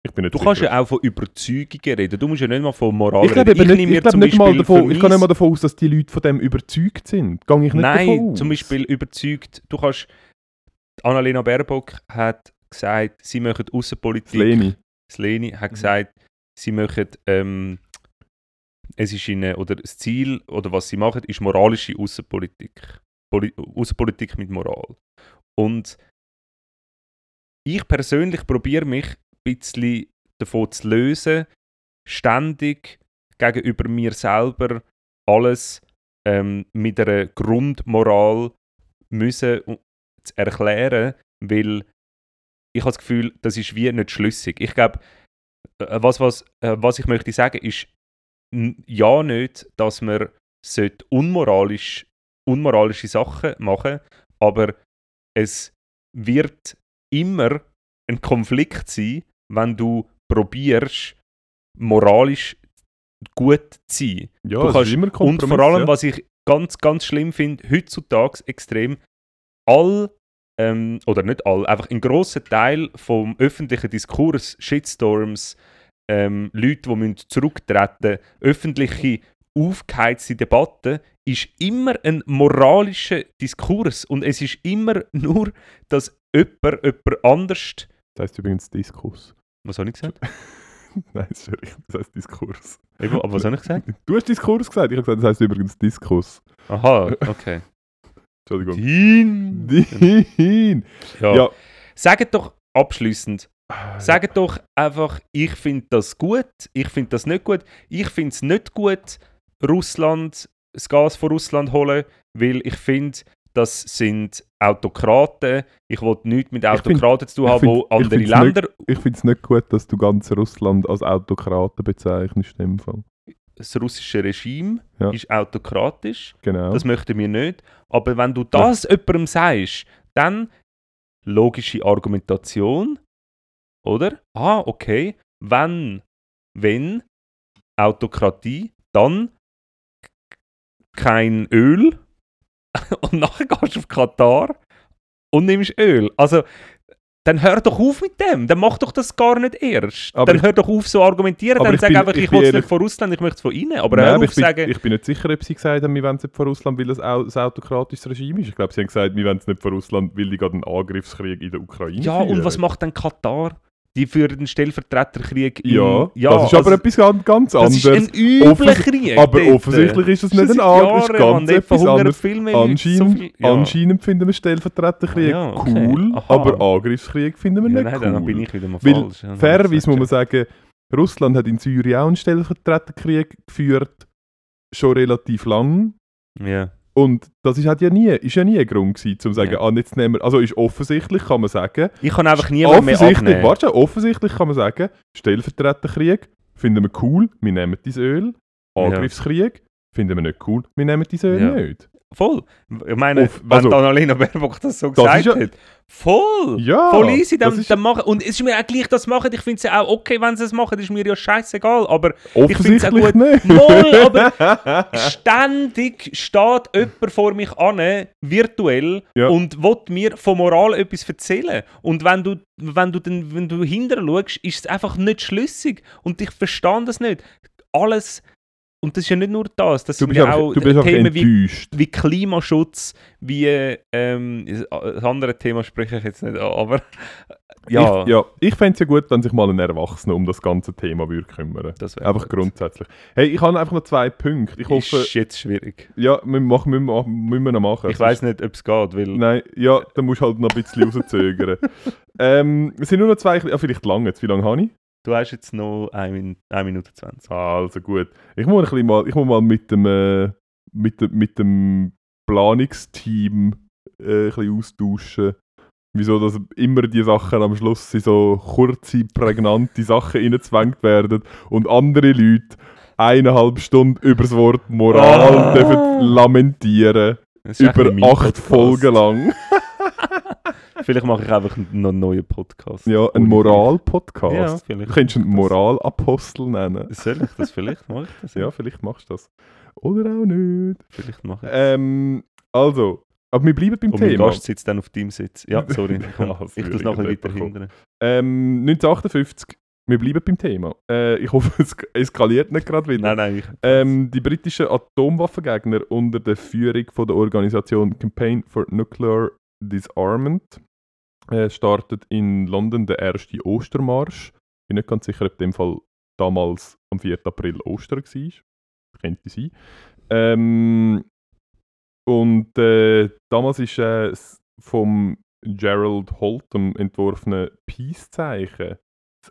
ich bin nicht Du kannst sicher. ja auch von Überzeugungen reden. Du musst ja nicht mal von Moral ich glaube reden. nicht, nehme ich glaube zum nicht mal davon, ich gehe nicht mal davon aus, dass die Leute von dem überzeugt sind. Gehe ich nicht Nein, davon aus. zum Beispiel überzeugt, du kannst. Annalena Baerbock hat gesagt, sie möchten Außenpolitik. Leni. Das Leni hat Mhm. gesagt, sie möchten. Ähm, es ist ihnen, oder das Ziel, oder was sie machen, ist moralische Außenpolitik. Poli Außenpolitik mit Moral. Und ich persönlich probiere mich ein bisschen davon zu lösen, ständig gegenüber mir selber alles ähm, mit einer Grundmoral müssen zu erklären, weil ich habe das Gefühl, das ist wie nicht schlüssig. Ich glaube, äh, was, was, äh, was ich möchte sagen, ist ja nicht, dass man sollte unmoralisch, unmoralische Sachen machen aber es wird immer ein Konflikt sein, wenn du probierst, moralisch gut zu sein. Ja, Du kannst- ist immer Und vor allem, ja. was ich ganz, ganz schlimm finde, heutzutage extrem, all, ähm, oder nicht all, einfach ein grosser Teil vom öffentlichen Diskurs, Shitstorms, ähm, Leute, die müssen zurücktreten öffentliche, aufgeheizte Debatten, ist immer ein moralischer Diskurs. Und es ist immer nur, dass jemand, jemand anders. Das heisst übrigens Diskurs. Was habe ich gesagt? Nein, das ist richtig. Das heisst Diskurs. Eben, aber was habe ich gesagt? Du hast Diskurs gesagt. Ich habe gesagt, das heisst übrigens Diskus. Aha, okay. Entschuldigung. Dean. Dean. Ja. Ja. Sagt doch abschließend, sagt doch einfach, ich finde das gut, ich finde das nicht gut. Ich finde es nicht gut, Russland, das Gas von Russland holen, weil ich finde, das sind Autokraten. Ich will nichts mit find- Autokraten zu tun haben, find- wo andere Länder. Ich finde es nicht gut, dass du ganz Russland als Autokraten bezeichnest. In dem Fall. Das russische Regime Ja. ist autokratisch. Genau. Das möchten wir nicht. Aber wenn du das jemandem sagst, dann logische Argumentation, oder? Ah, okay. Wenn, wenn Autokratie, dann kein Öl. Und nachher gehst du auf Katar und nimmst Öl. Also, dann hör doch auf mit dem. Dann mach doch das gar nicht erst. Aber dann hör doch auf so argumentieren. Dann sag bin- einfach, ich ich, will es nicht von Russland, ich möchte es von innen. Aber Nein, hör auf ich, bin, sagen, ich bin nicht sicher, ob sie gesagt haben, wir wollen es nicht von Russland, weil es auch ein autokratisches Regime ist. Ich glaube, sie haben gesagt, wir wollen es nicht von Russland, weil die gerade einen Angriffskrieg in der Ukraine Ja, führen. und was macht dann Katar? Die führen den Stellvertreterkrieg in... Ja, das ist aber also, etwas ganz, ganz das ist anderes. ein übler Krieg aber dort. offensichtlich ist Schon nicht ein seit Angriff, es ist ganz etwas anderes. Leute, so Anscheinend, viel- ja. anscheinend finden wir Stellvertreterkrieg Ja, okay. cool, Aha. aber Angriffskrieg finden wir Ja, nicht nein, cool. dann bin ich wieder mal Weil falsch. Ja, Fairerweise muss man das sagen, Russland hat in Syrien auch einen Stellvertreterkrieg geführt, schon relativ lang. Ja, Und das ist, hat ja nie, ist ja nie ein Grund gewesen, um zu sagen, Ja. ah, jetzt nehmen wir, also ist offensichtlich, kann man sagen, ich kann einfach niemand mehr offensichtlich, abnehmen. warte, offensichtlich kann man sagen, Stellvertreterkrieg finden wir cool, wir nehmen dein Öl. Ja. Angriffskrieg finden wir nicht cool, wir nehmen dein Öl Ja. nicht. Voll. Ich meine, Auf- wenn also- Annalena Baerbock das so Das gesagt ja- hat, voll, Ja, voll easy, dann, dann machen. Und es ist mir auch gleich, das machen. Ich finde es ja auch okay, wenn sie es machen, das ist mir ja scheißegal. Aber ich finde es auch gut. nicht. Moll, aber ständig steht jemand vor mich an, virtuell, Ja. und will mir von Moral etwas erzählen. Und wenn du, wenn du, dann, wenn du hinterher schaust, ist es einfach nicht schlüssig. Und ich verstehe das nicht. Alles, und das ist ja nicht nur das, das Du sind ja auch einfach Themen wie wie Klimaschutz, wie ähm, das andere Thema spreche ich jetzt nicht an, aber ja, Ich, ja, ich fände es ja gut, wenn sich mal ein Erwachsener um das ganze Thema würde kümmern das wäre Einfach gut. grundsätzlich. Hey, ich habe einfach noch zwei Punkte. Ich hoffe, ist jetzt schwierig. ja, wir machen, müssen, wir, müssen wir noch machen. Ich weiß nicht, ob es geht, weil Nein, ja, dann musst du halt noch ein bisschen rauszögern. ähm, es sind nur noch zwei, ja, vielleicht lang jetzt. Wie lange habe ich? Du hast jetzt noch 1 Min Minute 20. Also gut. Ich muss, ein bisschen mal, ich muss mal mit dem, äh, mit dem, mit dem Planungsteam äh, ein bisschen austauschen. Wieso dass immer die Sachen am Schluss in so kurze, prägnante Sachen reingezwängt werden und andere Leute eineinhalb Stunden über das Wort Moral Ah. dürfen lamentieren. Über acht. Folgen lang. Vielleicht mache ich einfach noch einen neuen Podcast. Ja, ein Ohne Moral-Podcast. Ja, Du vielleicht. könntest einen Moralapostel nennen. Soll ich das vielleicht? Mache ich das? Ja, vielleicht machst du das. Oder auch nicht. Vielleicht mache ich Ähm, also, aber wir bleiben beim Und Thema. Gast sitzt dann auf deinem Sitz. Ja, sorry. Das ich tue es bisschen weiter hindern. Ähm, 1958, wir bleiben beim Thema. Äh, ich hoffe, es eskaliert nicht gerade wieder. Nein, nein. Ich, Ähm, die britischen Atomwaffengegner unter der Führung von der Organisation Campaign for Nuclear Disarmament äh, startet in London der erste Ostermarsch. Ich bin nicht ganz sicher, ob in dem Fall damals am 4. April Ostern war. Könnte sein. Ähm, und äh, damals ist äh, vom Gerald Holtham entworfene Peace-Zeichen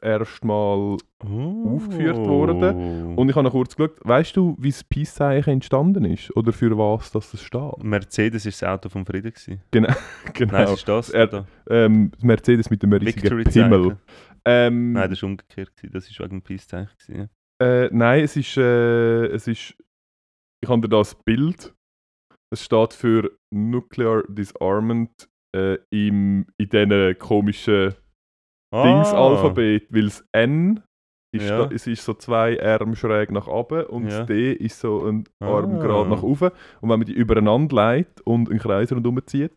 das erste Mal aufgeführt worden. und ich habe noch kurz geschaut, weißt du, wie das Peace-Zeichen entstanden ist? Oder für was das steht? Mercedes ist das Auto vom Frieden. Gewesen. Genau. Nein, ist das. Er- ähm, Mercedes mit dem riesigen. Pimmel. Ähm, Nein, das war umgekehrt. Gewesen. Das war wegen dem Peace-Zeichen. äh, nein, es ist, äh, es ist. Ich habe dir das Bild. Es steht für Nuclear Disarmament äh, im, in diesen komischen Ja. Dingsalphabet, weil das N ist, Ja. da, es ist so zwei Arme schräg nach oben und Ja. das D ist so ein Arm Ah. gerade nach oben. Und wenn man die übereinander legt und einen Kreis rundherum zieht,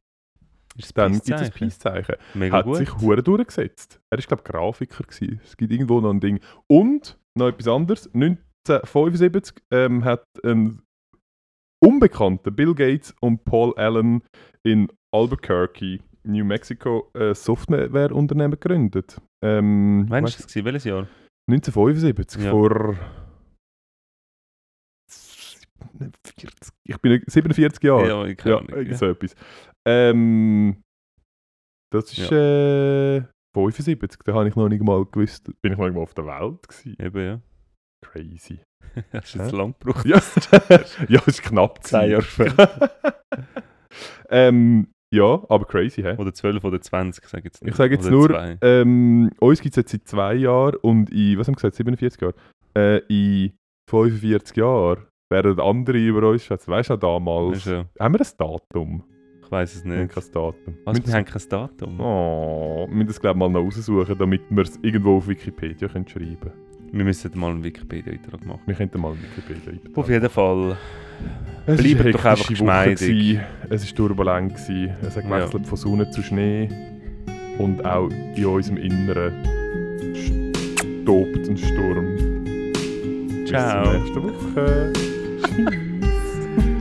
Ist dann das gibt es ein Peace-Zeichen. Hat gut. sich hure durchgesetzt. Er ist, glaube ich, Grafiker. Gewesen. Es gibt irgendwo noch ein Ding. Und noch etwas anderes. 1975 ähm, hat ein unbekannter Bill Gates und Paul Allen in Albuquerque, New Mexico, ein Softwareunternehmen gegründet. Ähm, Wann war weißt das? Welches Jahr? 1975, Ja. vor 47, ich bin 47 Jahre. Ja, ich Ja, kann nicht. irgend so etwas. Ähm, das ist äh, 75, da habe ich noch nicht mal gewusst, bin ich noch nicht mal auf der Welt gewesen. Eben, ja. Crazy. Hast du jetzt lang gebraucht? Ja, ja ist knapp. Zehn Jahre später. ähm, ja, aber crazy, hä? Oder 12 oder 20, sage jetzt nicht. Ich sage jetzt Oder nur, ähm, uns gibt es jetzt seit zwei Jahren und in, was haben wir gesagt, 47 Jahren? Äh, in 45 Jahren werden andere über uns schätzen. Weißt du, auch damals. Also, Haben wir ein Datum? ich weiß es Wir haben nicht. kein Datum. Was, Wir wir haben kein Datum. Oh, wir müssen das glaube ich mal noch raussuchen, damit wir es irgendwo auf Wikipedia können schreiben können. Wir müssen mal einen Wikipedia-Eintrag machen. Wir könnten mal einen Wikipedia eintragen. Auf jeden Fall. Es bleibt war doch einfach geschmeidig. Es war turbulent. Gewesen. Es hat Ja. gewechselt von Sonne zu Schnee. Und auch in unserem Inneren tobt ein Sturm. Ciao. Bis zur nächsten Woche.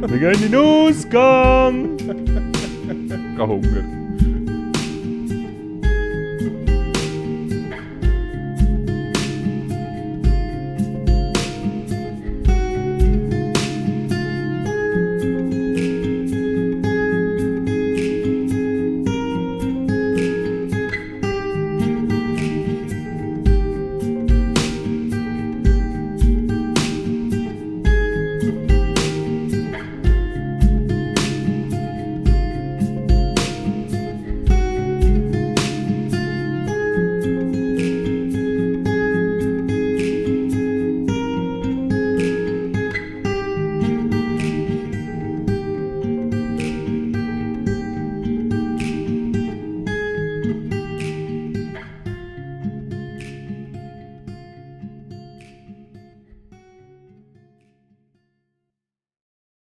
Wir gehen in den Ausgang! Kein Hunger.